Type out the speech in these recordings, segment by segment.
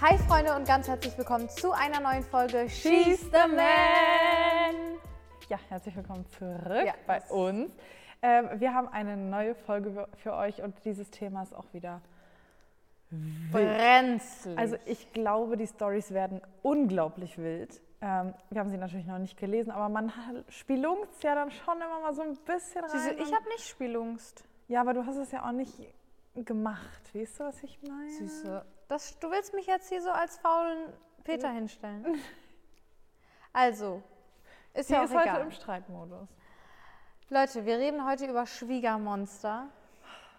Hi Freunde und ganz herzlich willkommen zu einer neuen Folge She's the Man. Ja, herzlich willkommen zurück Ja, bei uns. Ähm, wir haben eine neue Folge für euch und dieses Thema ist auch wieder. Brenzlig. Also ich glaube, die Stories werden unglaublich wild. Ähm, wir haben sie natürlich noch nicht gelesen, aber man spielungt ja dann schon immer mal so ein bisschen rein. Süße, ich habe nicht Spielungst. ja, aber du hast es ja auch nicht gemacht. Weißt du, was ich meine? Süße. Das, du willst mich jetzt hier so als faulen Peter hinstellen. Also, ist Sie ja auch ist heute egal. im Streitmodus. Leute, wir reden heute über Schwiegermonster.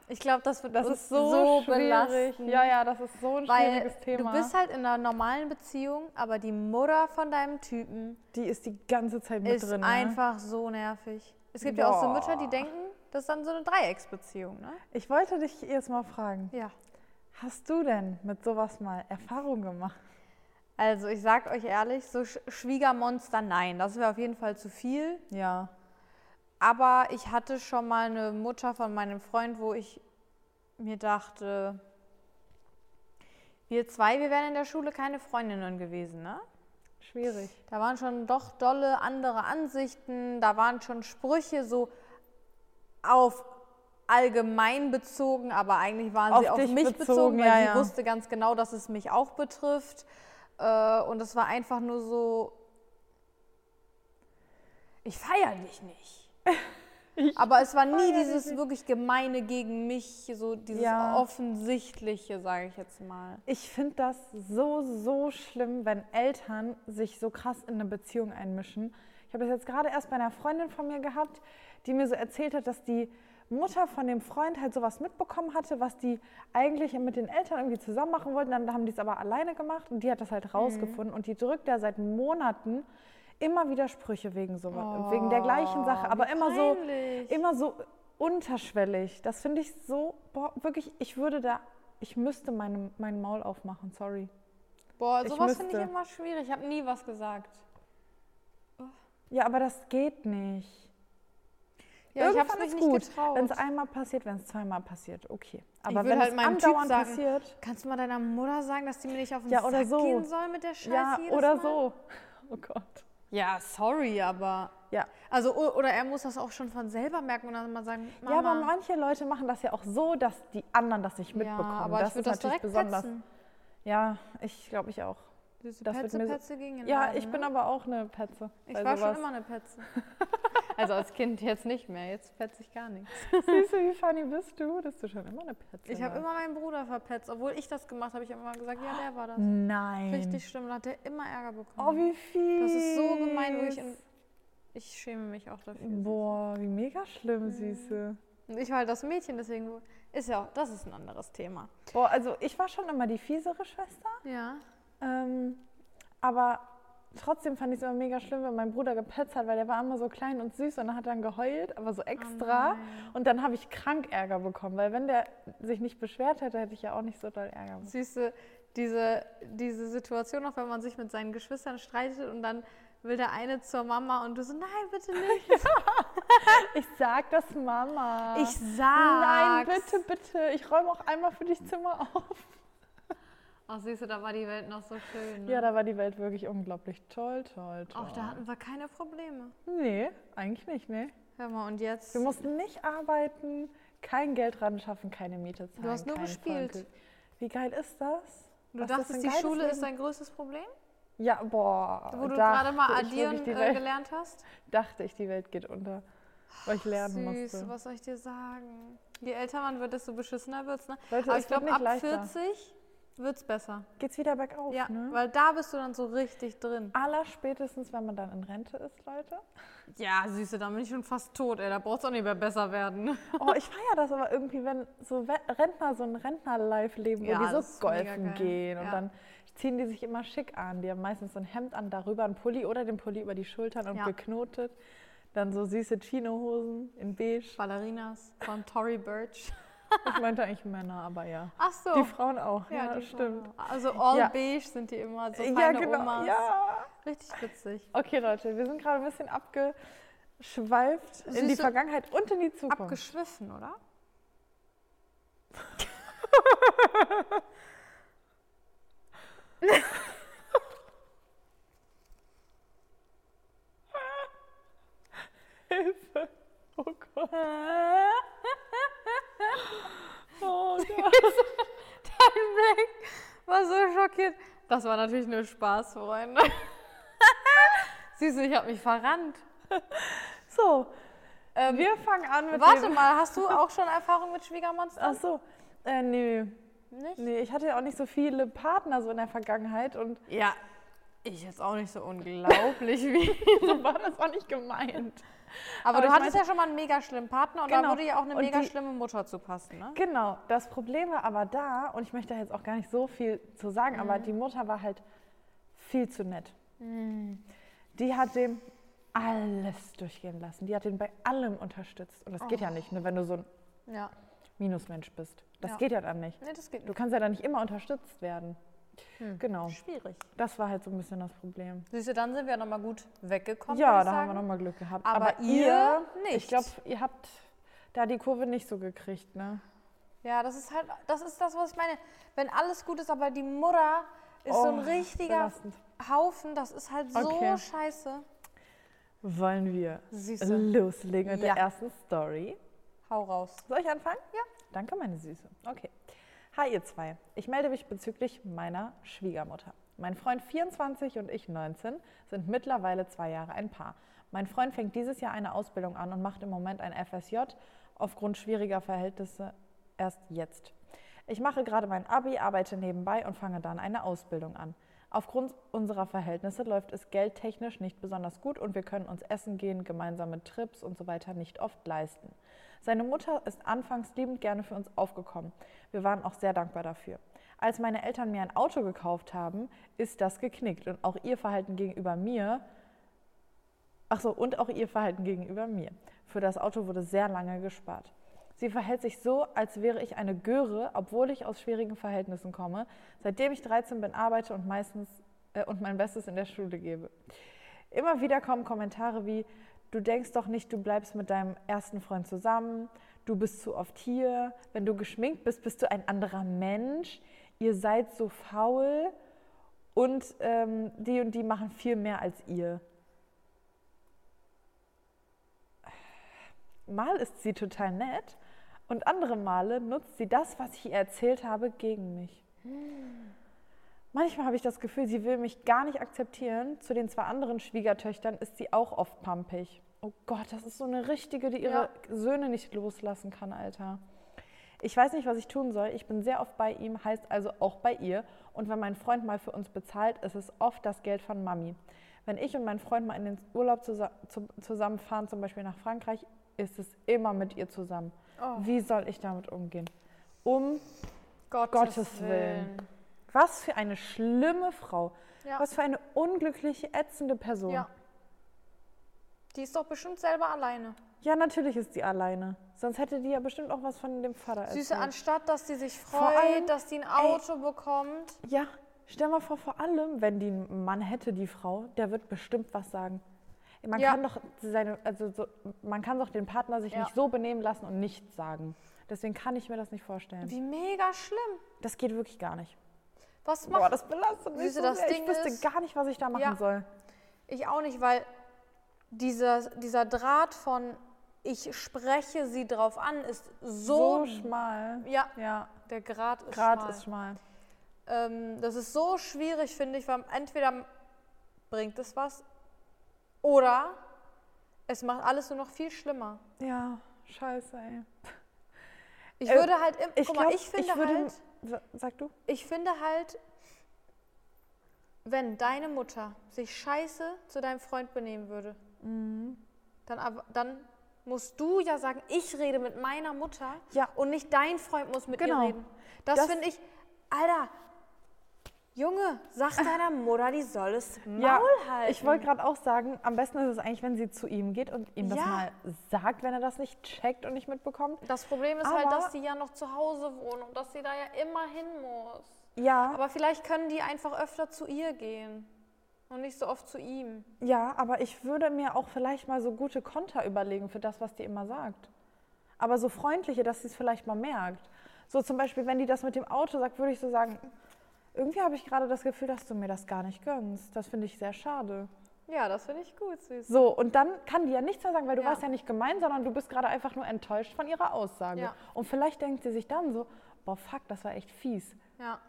Ich glaube, das wird Das ist so, schwierig. belasten. Ja, ja, das ist so ein Weil schwieriges Thema. du bist halt in einer normalen Beziehung, aber die Mutter von deinem Typen die ist die ganze Zeit mit ist drin. ne? einfach so nervig. Es gibt ja auch so Boah. Mütter, die denken, das ist dann so eine Dreiecksbeziehung, ne? Ich wollte dich jetzt mal fragen, Ja. Hast du denn mit sowas mal Erfahrung gemacht? Also ich sag euch ehrlich, so Sch Schwiegermonster, nein, das wäre auf jeden Fall zu viel. Ja. Aber ich hatte schon mal eine Mutter von meinem Freund, wo ich mir dachte, wir zwei, wir wären in der Schule keine Freundinnen gewesen, ne? Schwierig. Da waren schon doch dolle andere Ansichten, da waren schon Sprüche so auf allgemein bezogen, aber eigentlich waren sie Auf auf dich mich bezogen, bezogen, weil ja, sie ja. wusste ganz genau, dass es mich auch betrifft. Äh, Und es war einfach nur so, ich feiere dich nicht. aber es war nie dieses nicht. wirklich gemeine gegen mich, so dieses Ja. offensichtliche, sage ich jetzt mal. Ich finde das so, so schlimm, wenn Eltern sich so krass in eine Beziehung einmischen. Ich habe das jetzt gerade erst bei einer Freundin von mir gehabt, die mir so erzählt hat, dass die Mutter von dem Freund halt sowas mitbekommen hatte, was die eigentlich mit den Eltern irgendwie zusammen machen wollten. Dann haben die es aber alleine gemacht und die hat das halt rausgefunden und die drückt da seit Monaten immer wieder Sprüche wegen so wegen der gleichen Sache, aber wie immer so peinlich. immer so unterschwellig. Das finde ich so boah, wirklich. Ich würde da, ich müsste meine, mein Maul aufmachen. Sorry. Boah, sowas finde ich immer schwierig. Ich habe nie was gesagt. Ja, aber das geht nicht. Ja, ich habe Irgendwann mich ist nicht gut. getraut. Wenn es einmal passiert, wenn es zweimal passiert, okay. Aber wenn halt es andauernd sagen, passiert, Kannst du mal deiner Mutter sagen, dass die mir nicht auf den Ja, Sack so. gehen soll mit der Scheiße ja, oder Mal? so. Oh Gott. Ja, sorry, aber... Ja. Also, oder er muss das auch schon von selber merken und dann mal sagen, Mama, ja, aber manche Leute machen das ja auch so, dass die anderen das nicht mitbekommen. Ja, aber das ich ist das natürlich direkt besonders. petzen. Ja, ich glaube ich auch. Diese Das Petze, Petze gegen den Ja, Laden, ich bin ne? aber auch eine Petze. Ich war schon sowas. immer eine Petze. also als Kind jetzt nicht mehr, jetzt petze ich gar nichts. Süße, wie funny bist du, dass du schon immer eine Petze Ich habe warst. immer meinen Bruder verpetzt, obwohl ich das gemacht habe. Ich habe immer gesagt, ja, der war das. Nein. Richtig schlimm, da hat er immer Ärger bekommen. Oh, wie fies. Das ist so gemein, wirklich. Und ich schäme mich auch dafür. Boah, wie mega Mhm. schlimm, Süße. Und ich war halt das Mädchen, deswegen ist ja auch, das ist ein anderes Thema. Boah, also ich war schon immer die fiesere Schwester. Ja. Ähm, aber trotzdem fand ich es immer mega schlimm, wenn mein Bruder gepetzt hat, weil der war immer so klein und süß und dann hat dann geheult, aber so extra. nein. und dann habe ich krank Ärger bekommen, weil wenn der sich nicht beschwert hätte, hätte ich ja auch nicht so doll Ärger bekommen. Süße, diese, diese Situation, auch wenn man sich mit seinen Geschwistern streitet und dann will der eine zur Mama und du so, nein, bitte nicht. Ich sag das Mama. Ich Nein, sag's. bitte, bitte. Ich räume auch einmal für dich Zimmer auf. Ach, siehst du, da war die Welt noch so schön. Ne? Ja, da war die Welt wirklich unglaublich toll, toll, toll. Auch da hatten wir keine Probleme. Nee, eigentlich nicht, nee. Hör mal, und jetzt? Wir mussten nicht arbeiten, kein Geld ran schaffen, keine Miete zahlen. Du hast nur gespielt. Vollgeld. Wie geil ist das? du Was ist das dachtest, ein die Schule ist Leben? dein größtes Problem? Ja, boah. Wo du gerade mal addieren die äh, Welt, gelernt hast? Dachte ich, die Welt geht unter, weil ich lernen Süß, musste. was soll ich dir sagen? Je älter man wird, desto beschissener wird's. Ne? Leute, Aber ich glaube, nicht ab leichter. 40 wird's besser. Geht's wieder bergauf, Ja, ne? weil da bist du dann so richtig drin. Allerspätestens, wenn man dann in Rente ist, Leute. Ja, Süße, dann bin ich schon fast tot, ey. Da braucht's auch nicht mehr besser werden. Oh, ich feiere das aber irgendwie, wenn so Rentner so ein Rentner-Life leben, Ja, wo die so golfen gehen und Ja. dann ziehen die sich immer schick an. Die haben meistens so ein Hemd an, darüber ein Pulli oder den Pulli über die Schultern und Ja. geknotet. Dann so süße Chino-Hosen in beige. Ballerinas von Tory Burch. Ich meinte eigentlich Männer, aber ja. Ach so. Die Frauen auch, ja, die stimmt. Frauen. Also all Ja. beige sind die immer, so ja, feine genau. Omas. Ja. Richtig witzig. Okay, Leute, wir sind gerade ein bisschen abgeschweift in die Süße- Vergangenheit und in die Zukunft. Abgeschwiffen, oder? Hilfe. Oh Gott. Oh Gott. Dein Blick war so schockiert. Das war natürlich nur Spaß, Freunde. Süße, ich habe mich verrannt. So, Ähm, wir fangen an mit warte dem... mal, hast du auch schon Erfahrung mit Schwiegermonstern? Ach so. Äh, nee. Nicht? Nee, ich hatte ja auch nicht so viele Partner so in der Vergangenheit und Ja, ich jetzt auch nicht so unglaublich wie. so war das auch nicht gemeint. Aber, Aber du hattest meinte- ja schon mal einen mega schlimmen Partner und da Genau. würde ja auch eine Und mega die- schlimme Mutter zu passen, ne? Genau, das Problem war aber da, und ich möchte da jetzt auch gar nicht so viel zu sagen, aber Mhm. die Mutter war halt viel zu nett. Die hat dem alles durchgehen lassen. Die hat ihn bei allem unterstützt. Und das geht ja nicht, ne, wenn du so ein Ja. Minusmensch bist. Das Ja. geht ja dann nicht. Nee, das geht Du nicht. kannst ja dann nicht immer unterstützt werden. Hm. Genau, Schwierig. das war halt so ein bisschen das Problem. Siehst du, dann sind wir nochmal gut weggekommen. ja, da haben wir nochmal Glück gehabt. Aber ihr nicht. Ich glaube, ihr habt da die Kurve nicht so gekriegt, ne? Ja, das ist halt, das ist das, was ich meine. Wenn alles gut ist, aber die Mutter ist so ein Oh, richtiger belastend. Haufen, das ist halt so Okay. scheiße. Wollen wir Süße. loslegen mit Ja. der ersten Story? Hau raus. Soll ich anfangen? Ja. Danke, meine Süße. Okay. Hi, ihr zwei. Ich melde mich bezüglich meiner Schwiegermutter. Mein Freund 24 und ich 19 sind mittlerweile zwei Jahre ein Paar. Mein Freund fängt dieses Jahr eine Ausbildung an und macht im Moment ein FSJ aufgrund schwieriger Verhältnisse erst jetzt. Ich mache gerade mein Abi, arbeite nebenbei und fange dann eine Ausbildung an. Aufgrund unserer Verhältnisse läuft es geldtechnisch nicht besonders gut und wir können uns essen gehen, gemeinsame Trips und so weiter nicht oft leisten. Seine Mutter ist anfangs liebend gerne für uns aufgekommen. Wir waren auch sehr dankbar dafür. Als meine Eltern mir ein Auto gekauft haben, ist das geknickt und auch ihr Verhalten gegenüber mir Ach so, und auch ihr Verhalten gegenüber mir. Für das Auto wurde sehr lange gespart. Sie verhält sich so, als wäre ich eine Göre, obwohl ich aus schwierigen Verhältnissen komme. Seitdem ich 13 bin, arbeite und meistens äh, und mein Bestes in der Schule gebe. Immer wieder kommen Kommentare wie: Du denkst doch nicht, du bleibst mit deinem ersten Freund zusammen. Du bist zu oft hier. Wenn du geschminkt bist, bist du ein anderer Mensch. Ihr seid so faul und ähm, die und die machen viel mehr als ihr. Mal ist sie total nett und andere Male nutzt sie das, was ich ihr erzählt habe, gegen mich. Manchmal habe ich das Gefühl, sie will mich gar nicht akzeptieren. Zu den zwei anderen Schwiegertöchtern ist sie auch oft pampig. Oh Gott, das ist so eine richtige, die ihre Ja. Söhne nicht loslassen kann, Alter. Ich weiß nicht, was ich tun soll. Ich bin sehr oft bei ihm, heißt also auch bei ihr. Und wenn mein Freund mal für uns bezahlt, ist es oft das Geld von Mami. Wenn ich und mein Freund mal in den Urlaub zusa zu zusammenfahren, zum Beispiel nach Frankreich, ist es immer mit ihr zusammen. Oh. Wie soll ich damit umgehen? Um Gottes, Gottes Willen. Was für eine schlimme Frau. Ja. Was für eine unglückliche, ätzende Person. Ja. Die ist doch bestimmt selber alleine. Ja, natürlich ist sie alleine. Sonst hätte die ja bestimmt auch was von dem Vater Süße, erzählt. anstatt dass sie sich freut, allem, dass die ein Auto bekommt. Ja, stell mal vor, vor allem, wenn die einen Mann hätte, die Frau, der wird bestimmt was sagen. Man Ja. kann doch seine, also so, man kann doch den Partner sich Ja. nicht so benehmen lassen und nichts sagen. Deswegen kann ich mir das nicht vorstellen. Wie mega schlimm. Das geht wirklich gar nicht. Was Boah, macht das belastet mich so das sehr. Ding Ich wüsste ist- gar nicht, was ich da machen Ja. soll. ich auch nicht, weil dieser, dieser Draht von ich spreche sie drauf an ist So so, schmal. ja, Ja, der Grad ist Grad schmal. ist schmal. Ähm, das ist so schwierig, finde ich, weil entweder bringt es was oder es macht alles nur noch viel schlimmer. Ja, scheiße, ey. Ich Äh, würde halt, im, Ich guck mal, ich finde würde, halt, Sag du? ich finde halt, wenn deine Mutter sich scheiße zu deinem Freund benehmen würde, Mhm. dann, dann musst du ja sagen, ich rede mit meiner Mutter Ja. und nicht dein Freund muss mit Genau. ihr reden. Das, Das- finde ich, Alter, Junge, sag deiner Mutter, die soll es Maul Ja, halten. Ich wollte gerade auch sagen, am besten ist es eigentlich, wenn sie zu ihm geht und ihm das Ja. mal sagt, wenn er das nicht checkt und nicht mitbekommt. das Problem ist halt, Aber- dass die ja noch zu Hause wohnen und dass sie da ja immer hin muss. Ja, Aber vielleicht können die einfach öfter zu ihr gehen und nicht so oft zu ihm. ja, aber ich würde mir auch vielleicht mal so gute Konter überlegen für das, was die immer sagt. Aber so freundliche, dass sie es vielleicht mal merkt. So zum Beispiel, wenn die das mit dem Auto sagt, würde ich so sagen, Irgendwie habe ich gerade das Gefühl, dass du mir das gar nicht gönnst. Das finde ich sehr schade. Ja, das finde ich gut, süß. So, und dann kann die ja nichts mehr sagen, weil du Ja. warst ja nicht gemein, sondern du bist gerade einfach nur enttäuscht von ihrer Aussage. Ja. Und vielleicht denkt sie sich dann so, boah, fuck, das war echt fies. Ja.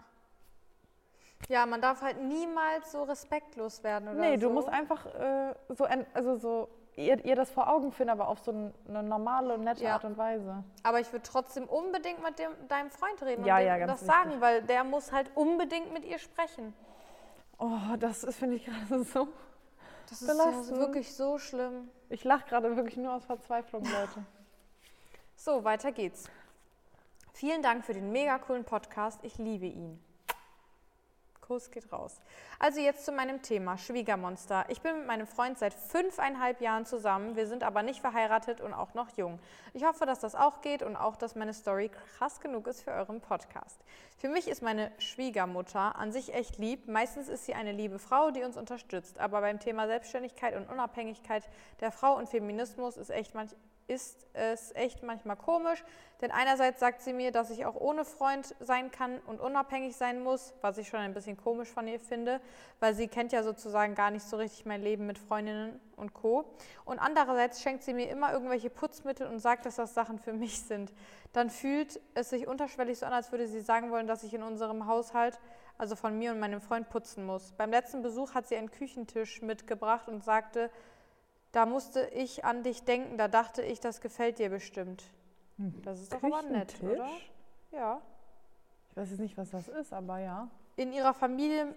Ja, man darf halt niemals so respektlos werden oder nee, so. du musst einfach äh, so, also so ihr, ihr das vor Augen führen, aber auf so eine normale und nette Ja. Art und Weise. Aber ich würde trotzdem unbedingt mit dem, deinem Freund reden Ja, und ja, das wichtig. sagen, weil der muss halt unbedingt mit ihr sprechen. Oh, das ist, finde ich gerade so. Das ist ja Belastend. wirklich so schlimm. Ich lache gerade wirklich nur aus Verzweiflung, Leute. So, weiter geht's. Vielen Dank für den mega coolen Podcast. Ich liebe ihn. Kuss geht raus. Also jetzt zu meinem Thema, Schwiegermonster. Ich bin mit meinem Freund seit fünfeinhalb Jahren zusammen. Wir sind aber nicht verheiratet und auch noch jung. Ich hoffe, dass das auch geht und auch, dass meine Story krass genug ist für euren Podcast. Für mich ist meine Schwiegermutter an sich echt lieb. Meistens ist sie eine liebe Frau, die uns unterstützt. Aber beim Thema Selbstständigkeit und Unabhängigkeit der Frau und Feminismus ist echt manch ist es echt manchmal komisch, denn einerseits sagt sie mir, dass ich auch ohne Freund sein kann und unabhängig sein muss, was ich schon ein bisschen komisch von ihr finde, weil sie kennt ja sozusagen gar nicht so richtig mein Leben mit Freundinnen und Co. Und andererseits schenkt sie mir immer irgendwelche Putzmittel und sagt, dass das Sachen für mich sind. Dann fühlt es sich unterschwellig so an, als würde sie sagen wollen, dass ich in unserem Haushalt, also von mir und meinem Freund, putzen muss. Beim letzten Besuch hat sie einen Küchentisch mitgebracht und sagte, da musste ich an dich denken, da dachte ich, das gefällt dir bestimmt. Das ist doch aber nett, oder? Ja. Ich weiß jetzt nicht, was das ist, aber ja. In ihrer Familie,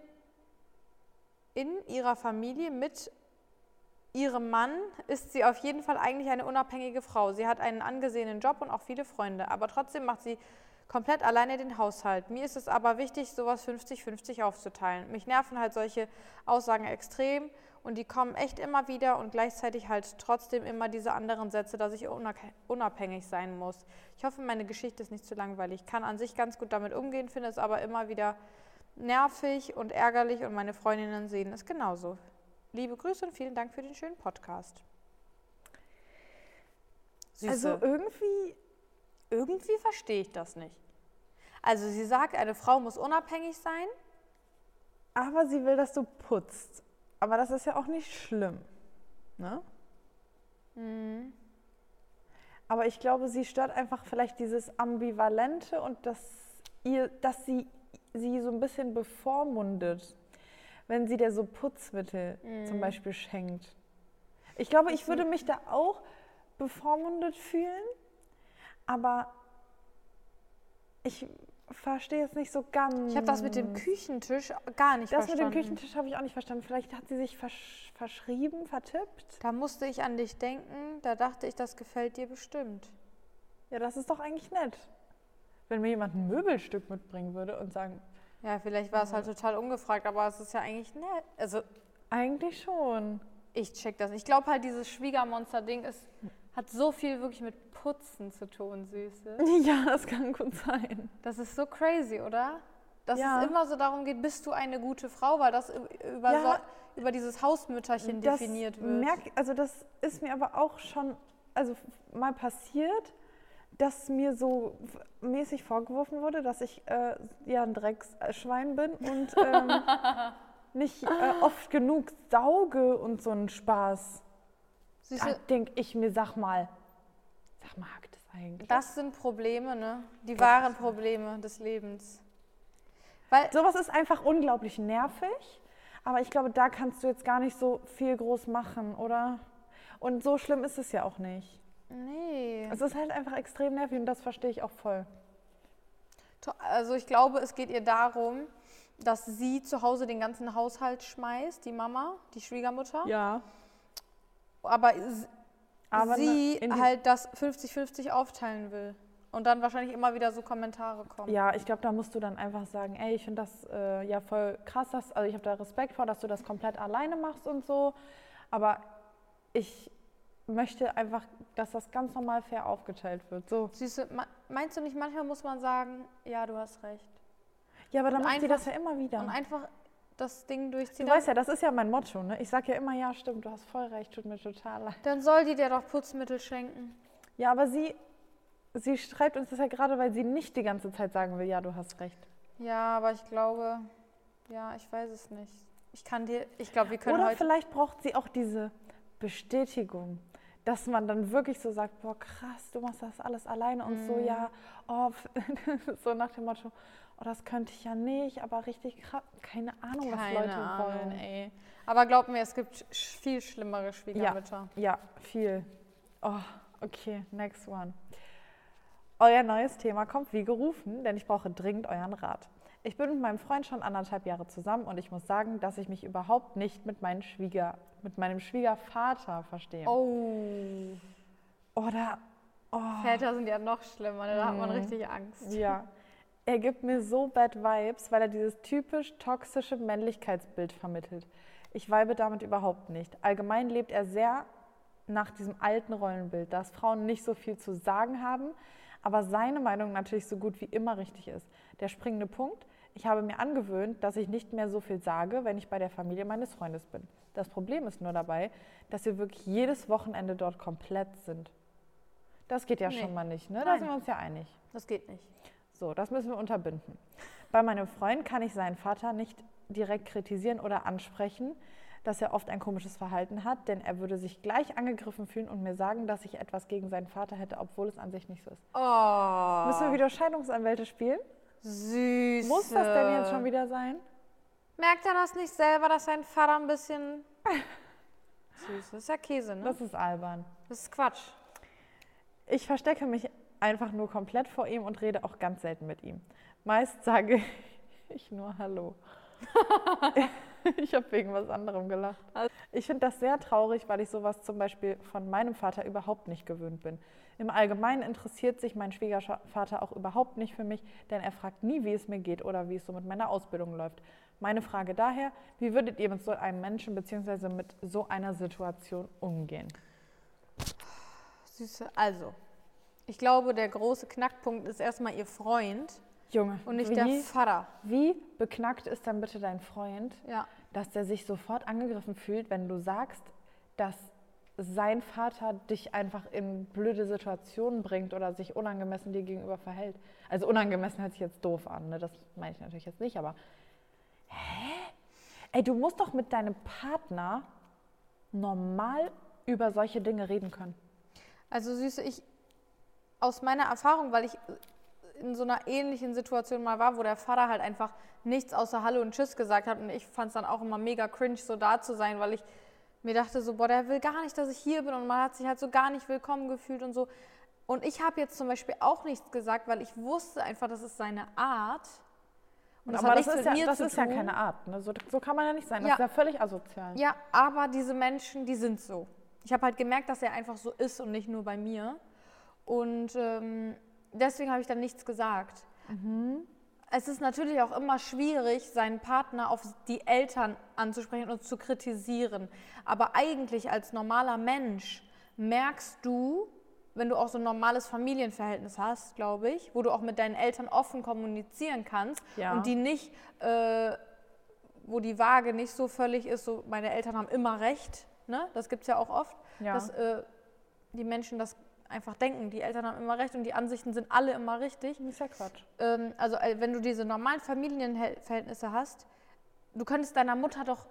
in ihrer Familie mit ihrem Mann ist sie auf jeden Fall eigentlich eine unabhängige Frau. Sie hat einen angesehenen Job und auch viele Freunde, aber trotzdem macht sie komplett alleine den Haushalt. Mir ist es aber wichtig, sowas 50-50 aufzuteilen. Mich nerven halt solche Aussagen extrem und die kommen echt immer wieder und gleichzeitig halt trotzdem immer diese anderen Sätze, dass ich unabhängig sein muss. Ich hoffe, meine Geschichte ist nicht zu langweilig. Ich kann an sich ganz gut damit umgehen, finde es aber immer wieder nervig und ärgerlich und meine Freundinnen sehen es genauso. Liebe Grüße und vielen Dank für den schönen Podcast. Süße. Also irgendwie, Irgendwie verstehe ich das nicht. Also sie sagt, eine Frau muss unabhängig sein. aber sie will, dass du putzt. Aber das ist ja auch nicht schlimm. Ne? Mhm. Aber ich glaube, sie stört einfach vielleicht dieses Ambivalente und dass, ihr, dass sie sie so ein bisschen bevormundet, wenn sie dir so Putzmittel zum Beispiel schenkt. Ich glaube, ich würde mich da auch bevormundet fühlen, aber ich verstehe jetzt nicht so ganz. Ich habe das mit dem Küchentisch gar nicht Das mit verstanden. dem Küchentisch habe ich auch nicht verstanden. Vielleicht hat sie sich versch verschrieben, vertippt. Da musste ich an dich denken, da dachte ich, das gefällt dir bestimmt. Ja, das ist doch eigentlich nett. Wenn mir jemand ein Möbelstück mitbringen würde und sagen, Ja, vielleicht war es halt total ungefragt, aber es ist ja eigentlich nett. Also eigentlich schon. ich check das. Ich glaube halt, dieses Schwiegermonster-Ding ist, hat so viel wirklich mit Putzen zu tun, Süße. Ja, das kann gut sein. Das ist so crazy, oder? Dass Ja. es immer so darum geht, bist du eine gute Frau, weil das über, Ja. so, über dieses Hausmütterchen definiert wird. Merk, also das ist mir aber auch schon also mal passiert, dass mir so mäßig vorgeworfen wurde, dass ich äh, ja ein Drecksschwein bin und ähm, nicht äh, oft genug sauge und so einen Spaß. Da Süße, denke ich mir, sag mal, sag mal, hakt das eigentlich? das sind Probleme, ne? Die wahren Probleme des Lebens. Weil, Sowas ist einfach unglaublich nervig, aber ich glaube, da kannst du jetzt gar nicht so viel groß machen, oder? Und so schlimm ist es ja auch nicht. nee. Es ist halt einfach extrem nervig und das verstehe ich auch voll. Also ich glaube, es geht ihr darum, dass sie zu Hause den ganzen Haushalt schmeißt, die Mama, die Schwiegermutter. Ja. Aber, Aber sie die- halt das 50-50 aufteilen will. Und dann wahrscheinlich immer wieder so Kommentare kommen. Ja, ich glaube, da musst du dann einfach sagen, ey, ich finde das äh, ja voll krass, dass, also ich habe da Respekt vor, dass du das komplett alleine machst und so. Aber ich möchte einfach, dass das ganz normal fair aufgeteilt wird. So. Süße, meinst du nicht, manchmal muss man sagen, ja, du hast recht. Ja, aber dann Und macht sie einfach- das ja immer wieder. Und einfach das Ding durchziehen. Du weißt ja, das ist ja mein Motto, ne? Ich sage ja immer, ja, stimmt, du hast voll recht, tut mir total leid. Dann soll die dir doch Putzmittel schenken. Ja, aber sie, sie schreibt uns das ja gerade, weil sie nicht die ganze Zeit sagen will, ja, du hast recht. Ja, aber ich glaube, ja, ich weiß es nicht. Ich kann dir, ich glaube, wir können Oder heute. vielleicht braucht sie auch diese Bestätigung, dass man dann wirklich so sagt, boah krass, du machst das alles alleine und so, Mhm. ja, oh, so nach dem Motto, oh, das könnte ich ja nicht, aber richtig krass, keine Ahnung, was Keine Leute Ahnung, wollen. ey. Aber glaub mir, es gibt sch- viel schlimmere Schwiegermütter. Ja, viel. Oh, okay, next one. Euer neues Thema kommt wie gerufen, denn ich brauche dringend euren Rat. Ich bin mit meinem Freund schon anderthalb Jahre zusammen und ich muss sagen, dass ich mich überhaupt nicht mit, meinen Schwieger, mit meinem Schwiegervater verstehe. Oh, Oder, oh, Väter sind ja noch schlimmer, ne? da hat man Mhm. richtig Angst. ja. Er gibt mir so bad Vibes, weil er dieses typisch toxische Männlichkeitsbild vermittelt. Ich weibe damit überhaupt nicht. Allgemein lebt er sehr nach diesem alten Rollenbild, dass Frauen nicht so viel zu sagen haben, aber seine Meinung natürlich so gut wie immer richtig ist. Der springende Punkt, ich habe mir angewöhnt, dass ich nicht mehr so viel sage, wenn ich bei der Familie meines Freundes bin. Das Problem ist nur dabei, dass wir wirklich jedes Wochenende dort komplett sind. Das geht ja Nee. schon mal nicht, ne? Da Nein. sind wir uns ja einig. Das geht nicht. So, das müssen wir unterbinden. Bei meinem Freund kann ich seinen Vater nicht direkt kritisieren oder ansprechen, dass er oft ein komisches Verhalten hat, denn er würde sich gleich angegriffen fühlen und mir sagen, dass ich etwas gegen seinen Vater hätte, obwohl es an sich nicht so ist. Oh, Müssen wir wieder Scheidungsanwälte spielen? süß. Muss das denn jetzt schon wieder sein? Merkt er das nicht selber, dass sein Vater ein bisschen süß ist? Das ist ja Käse, ne? Das ist albern. Das ist Quatsch. Ich verstecke mich einfach nur komplett vor ihm und rede auch ganz selten mit ihm. Meist sage ich nur Hallo. ich habe wegen was anderem gelacht. Ich finde das sehr traurig, weil ich sowas zum Beispiel von meinem Vater überhaupt nicht gewöhnt bin. Im Allgemeinen interessiert sich mein Schwiegervater auch überhaupt nicht für mich, denn er fragt nie, wie es mir geht oder wie es so mit meiner Ausbildung läuft. Meine Frage daher, wie würdet ihr mit so einem Menschen bzw. mit so einer Situation umgehen? Süße. Also, ich glaube, der große Knackpunkt ist erstmal ihr Freund Junge, und nicht wie, der Vater. wie beknackt ist dann bitte dein Freund, Ja. dass der sich sofort angegriffen fühlt, wenn du sagst, dass sein Vater dich einfach in blöde Situationen bringt oder sich unangemessen dir gegenüber verhält. Also unangemessen hört sich jetzt doof an, ne? das meine ich natürlich jetzt nicht, aber hä? Ey, du musst doch mit deinem Partner normal über solche Dinge reden können. Also Süße, ich aus meiner Erfahrung, weil ich in so einer ähnlichen Situation mal war, wo der Vater halt einfach nichts außer Hallo und Tschüss gesagt hat und ich fand es dann auch immer mega cringe, so da zu sein, weil ich mir dachte so, boah, der will gar nicht, dass ich hier bin und man hat sich halt so gar nicht willkommen gefühlt und so. Und ich habe jetzt zum Beispiel auch nichts gesagt, weil ich wusste einfach, das ist seine Art. Und das aber das ist, ja, das ist ja keine Art. Ne? So, so kann man ja nicht sein. Das Ja. ist ja völlig asozial. Ja, aber diese Menschen, die sind so. Ich habe halt gemerkt, dass er einfach so ist und nicht nur bei mir. Und ähm, deswegen habe ich dann nichts gesagt. Es ist natürlich auch immer schwierig, seinen Partner auf die Eltern anzusprechen und zu kritisieren. Aber eigentlich als normaler Mensch merkst du, wenn du auch so ein normales Familienverhältnis hast, glaube ich, wo du auch mit deinen Eltern offen kommunizieren kannst Ja. und die nicht, äh, wo die Waage nicht so völlig ist, so meine Eltern haben immer recht, ne? das gibt es ja auch oft, Ja. dass äh, die Menschen das einfach denken, die Eltern haben immer recht und die Ansichten sind alle immer richtig. Das ist ja Quatsch. Ähm, also äh, wenn du diese normalen Familienverhältnisse hast, du könntest deiner Mutter doch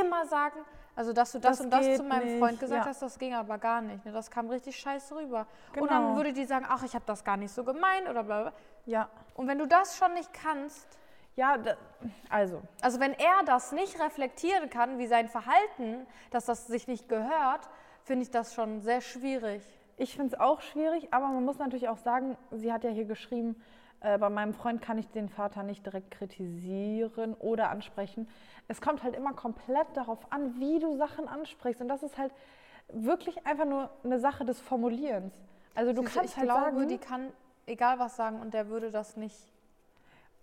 immer sagen, also dass du das, Das und das zu meinem nicht, Freund gesagt ja. hast, das ging aber gar nicht. Ne? Das kam richtig scheiße rüber. Und Genau. dann würde die sagen, ach, ich habe das gar nicht so gemeint oder bla bla. bla. Ja. Und wenn du das schon nicht kannst, Ja, also, also wenn er das nicht reflektieren kann, wie sein Verhalten, dass das sich nicht gehört, finde ich das schon sehr schwierig. Ich finde es auch schwierig, aber man muss natürlich auch sagen, sie hat ja hier geschrieben, äh, bei meinem Freund kann ich den Vater nicht direkt kritisieren oder ansprechen. Es kommt halt immer komplett darauf an, wie du Sachen ansprichst. Und das ist halt wirklich einfach nur eine Sache des Formulierens. Also du Süße, kannst ich halt glaube, sagen, die kann egal was sagen und der würde das nicht.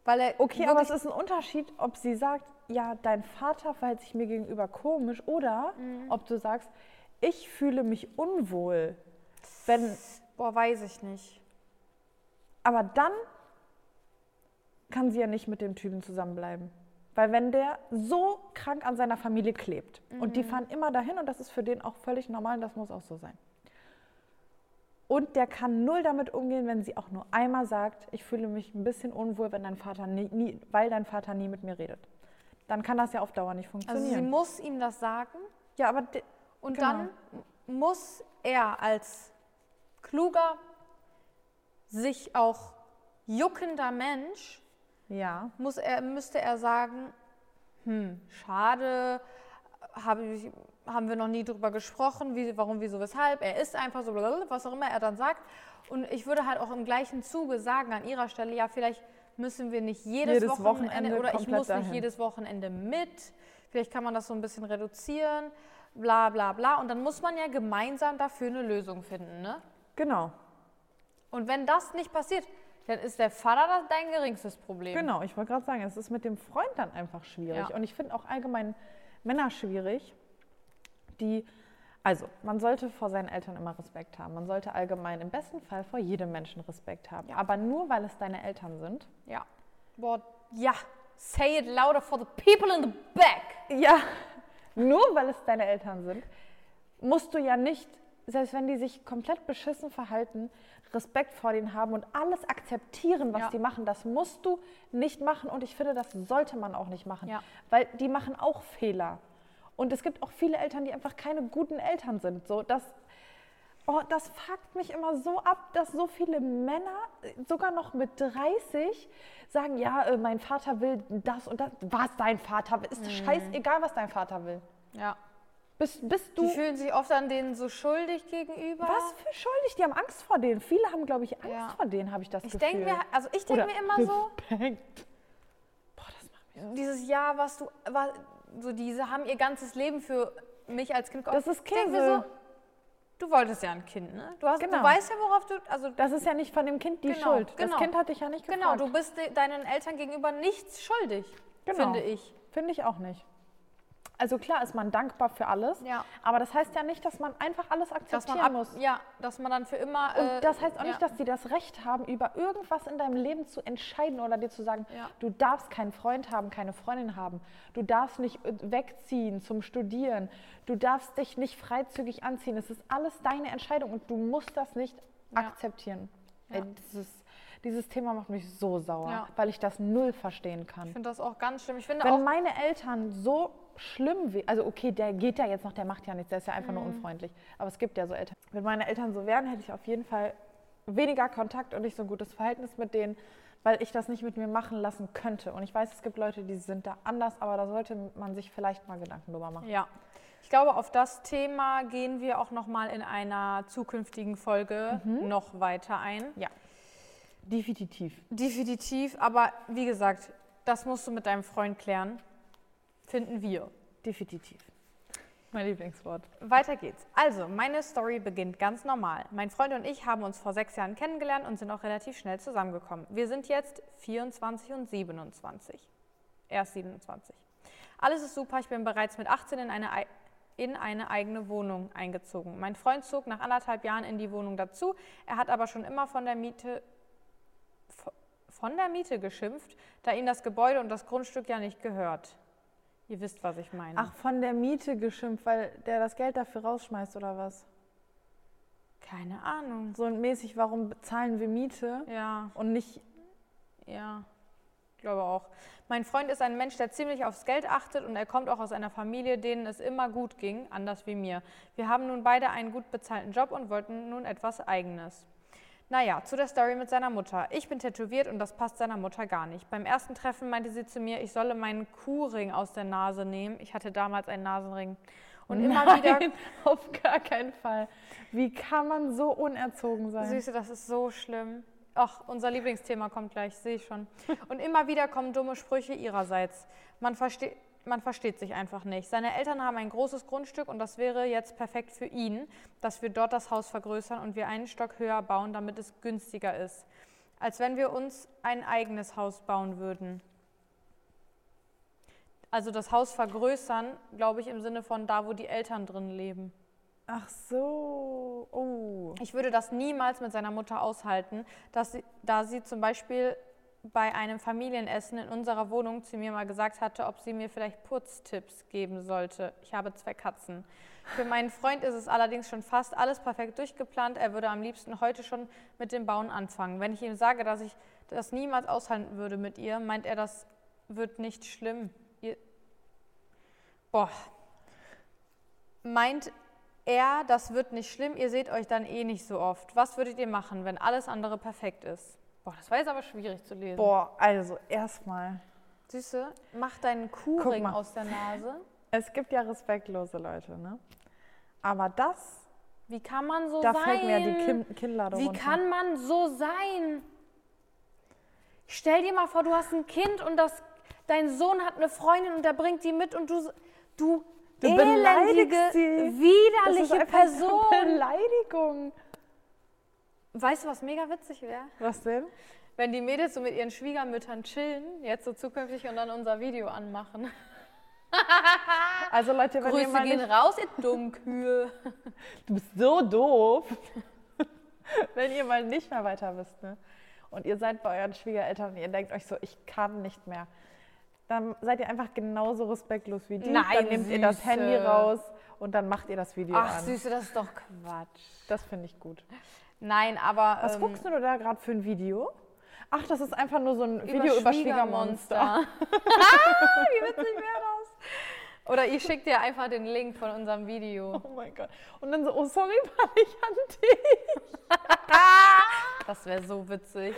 Weil er Okay, aber es ist ein Unterschied, ob sie sagt, ja, dein Vater verhält sich mir gegenüber komisch oder Mhm. ob du sagst, ich fühle mich unwohl. Wenn, Boah, weiß ich nicht. aber dann kann sie ja nicht mit dem Typen zusammenbleiben. Weil wenn der so krank an seiner Familie klebt und Mhm. die fahren immer dahin und das ist für den auch völlig normal und das muss auch so sein. Und der kann null damit umgehen, wenn sie auch nur einmal sagt, ich fühle mich ein bisschen unwohl, wenn dein Vater nie, nie, weil dein Vater nie mit mir redet. Dann kann das ja auf Dauer nicht Also sie funktionieren. muss ihm das sagen ja, aber und Genau. dann muss er als kluger, sich auch juckender Mensch, ja, muss er, müsste er sagen, hm, schade, habe ich, haben wir noch nie drüber gesprochen, wie, warum, wieso, weshalb. Er ist einfach so, was auch immer er dann sagt. Und ich würde halt auch im gleichen Zuge sagen an ihrer Stelle, ja, vielleicht müssen wir nicht jedes, Jedes Wochenende, Wochenende oder ich muss nicht dahin. jedes Wochenende mit. Vielleicht kann man das so ein bisschen reduzieren, bla bla bla. Und dann muss man ja gemeinsam dafür eine Lösung finden. Ne? Genau. Und wenn das nicht passiert, dann ist der Vater dein geringstes Problem. Genau, ich wollte gerade sagen, es ist mit dem Freund dann einfach schwierig. Ja. Und ich finde auch allgemein Männer schwierig, die, also man sollte vor seinen Eltern immer Respekt haben. Man sollte allgemein im besten Fall vor jedem Menschen Respekt haben. Ja. Aber nur weil es deine Eltern sind. Ja. Boah, ja. Say it louder for the people in the back. Ja, nur weil es deine Eltern sind, musst du ja nicht, selbst wenn die sich komplett beschissen verhalten, Respekt vor denen haben und alles akzeptieren, was Ja. die machen. Das musst du nicht machen und ich finde, das sollte man auch nicht machen, Ja. weil die machen auch Fehler. Und es gibt auch viele Eltern, die einfach keine guten Eltern sind. So, das, oh, das fuckt mich immer so ab, dass so viele Männer, sogar noch mit 30, sagen, ja, äh, mein Vater will das und das. Was dein Vater will, ist scheißegal, was dein Vater will. Ja. Bist, bist Die du, fühlen sich oft an denen so schuldig gegenüber. was für schuldig? Die haben Angst vor denen. Viele haben, glaube ich, Angst Ja. vor denen, habe ich das Ich Gefühl. denke mir, also ich denke mir immer so, Respekt. Boah, das macht mich dieses Jahr, was du, war, so diese haben ihr ganzes Leben für mich als Kind Das ist Ich denk Käse. so, du wolltest ja ein Kind, ne? Du, hast, Genau. du weißt ja, worauf du, also Das ist ja nicht von dem Kind die Genau, Schuld. genau. Das Kind hat dich ja nicht genau, gefragt. du bist de- deinen Eltern gegenüber nichts schuldig, Genau. finde ich. Finde ich auch nicht. Also klar ist man dankbar für alles, Ja. aber das heißt ja nicht, dass man einfach alles akzeptieren ab, muss. ja, dass man dann für immer. Und äh, das heißt auch ja. nicht, dass die das Recht haben, über irgendwas in deinem Leben zu entscheiden oder dir zu sagen, Ja. du darfst keinen Freund haben, keine Freundin haben, du darfst nicht äh, wegziehen zum Studieren, du darfst dich nicht freizügig anziehen. Es ist alles deine Entscheidung und du musst das nicht akzeptieren. Ey, dieses, dieses Thema macht mich so sauer, Ja. weil ich das null verstehen kann. Ich finde das auch ganz schlimm. Ich finde Wenn auch, meine Eltern so schlimm wären, also okay, der geht ja jetzt noch, der macht ja nichts, der ist ja einfach Mhm. nur unfreundlich. Aber es gibt ja so Eltern. Wenn meine Eltern so wären, hätte ich auf jeden Fall weniger Kontakt und nicht so ein gutes Verhältnis mit denen, weil ich das nicht mit mir machen lassen könnte. Und ich weiß, es gibt Leute, die sind da anders, aber da sollte man sich vielleicht mal Gedanken drüber machen. ja. Ich glaube, auf das Thema gehen wir auch noch mal in einer zukünftigen Folge Mhm. noch weiter ein. Ja. Definitiv. Definitiv, aber wie gesagt, das musst du mit deinem Freund klären. Finden wir. Definitiv. Mein Lieblingswort. Weiter geht's. Also, meine Story beginnt ganz normal. Mein Freund und ich haben uns vor sechs Jahren kennengelernt und sind auch relativ schnell zusammengekommen. Wir sind jetzt 24 und 27. Erst 27. Alles ist super. Ich bin bereits mit 18 in eine, ei- in eine eigene Wohnung eingezogen. Mein Freund zog nach anderthalb Jahren in die Wohnung dazu. Er hat aber schon immer von der Miete von der Miete geschimpft, da ihm das Gebäude und das Grundstück ja nicht gehört. Ihr wisst, was ich meine. Ach, von der Miete geschimpft, weil der das Geld dafür rausschmeißt oder was? keine Ahnung. So mäßig, warum bezahlen wir Miete Ja, und nicht ja, ich glaube auch. Mein Freund ist ein Mensch, der ziemlich aufs Geld achtet und er kommt auch aus einer Familie, denen es immer gut ging, anders wie mir. Wir haben nun beide einen gut bezahlten Job und wollten nun etwas Eigenes. Naja, zu der Story mit seiner Mutter. Ich bin tätowiert und das passt seiner Mutter gar nicht. Beim ersten Treffen meinte sie zu mir, ich solle meinen Kuhring aus der Nase nehmen. Ich hatte damals einen Nasenring. Und immer Nein, wieder auf gar keinen Fall. Wie kann man so unerzogen sein? Süße, das ist so schlimm. Ach, unser Lieblingsthema kommt gleich, sehe ich schon. Und immer wieder kommen dumme Sprüche ihrerseits. Man, verste man versteht sich einfach nicht. Seine Eltern haben ein großes Grundstück und das wäre jetzt perfekt für ihn, dass wir dort das Haus vergrößern und wir einen Stock höher bauen, damit es günstiger ist. Als wenn wir uns ein eigenes Haus bauen würden. Also das Haus vergrößern, glaube ich, im Sinne von da, wo die Eltern drin leben. Ach so. Oh. Ich würde das niemals mit seiner Mutter aushalten, dass sie, da sie zum Beispiel bei einem Familienessen in unserer Wohnung zu mir mal gesagt hatte, ob sie mir vielleicht Putztipps geben sollte. Ich habe zwei Katzen. Für meinen Freund ist es allerdings schon fast alles perfekt durchgeplant. Er würde am liebsten heute schon mit dem Bauen anfangen. Wenn ich ihm sage, dass ich das niemals aushalten würde mit ihr, meint er, das wird nicht schlimm. Ihr Boah. Meint er, das wird nicht schlimm, ihr seht euch dann eh nicht so oft. Was würdet ihr machen, wenn alles andere perfekt ist? Boah, das war jetzt aber schwierig zu lesen. Boah, also erstmal. Süße, mach deinen Kuhring aus der Nase. Es gibt ja respektlose Leute, ne? Aber das. Wie kann man so da sein? Da fällt mir die Kin Kinnlade Wie runter. kann man so sein? Stell dir mal vor, du hast ein Kind und das, dein Sohn hat eine Freundin und der bringt die mit und du, du, du elendige, widerliche Person. Eine Beleidigung. Weißt du, was mega witzig wäre? Was denn? Wenn die Mädels so mit ihren Schwiegermüttern chillen, jetzt so zukünftig und dann unser Video anmachen. Also Leute, wenn Grüße ihr mal gehen nicht, raus, ihr Dummkühe. Du bist so doof. wenn ihr mal nicht mehr weiter wisst, ne? Und ihr seid bei euren Schwiegereltern und ihr denkt euch so, ich kann nicht mehr. Dann seid ihr einfach genauso respektlos wie die. Nein, dann nehmt ihr das Süße. Handy raus und dann macht ihr das Video Ach, an. Süße, das ist doch Quatsch. Das finde ich gut. Nein, aber. Was ähm, guckst du da gerade für ein Video? Ach, das ist einfach nur so ein über Video über Schwiegermonster. Wie witzig wäre das? Oder ich schicke dir einfach den Link von unserem Video. Oh mein Gott. Und dann so, oh sorry, war ich an dich. Das wäre so witzig.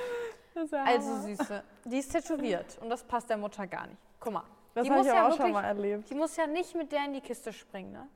Ja Also. Süße, die ist tätowiert und das passt der Mutter gar nicht. Guck mal. das die habe muss ich ja auch schon wirklich- mal erlebt. Die muss ja nicht mit der in die Kiste springen, ne?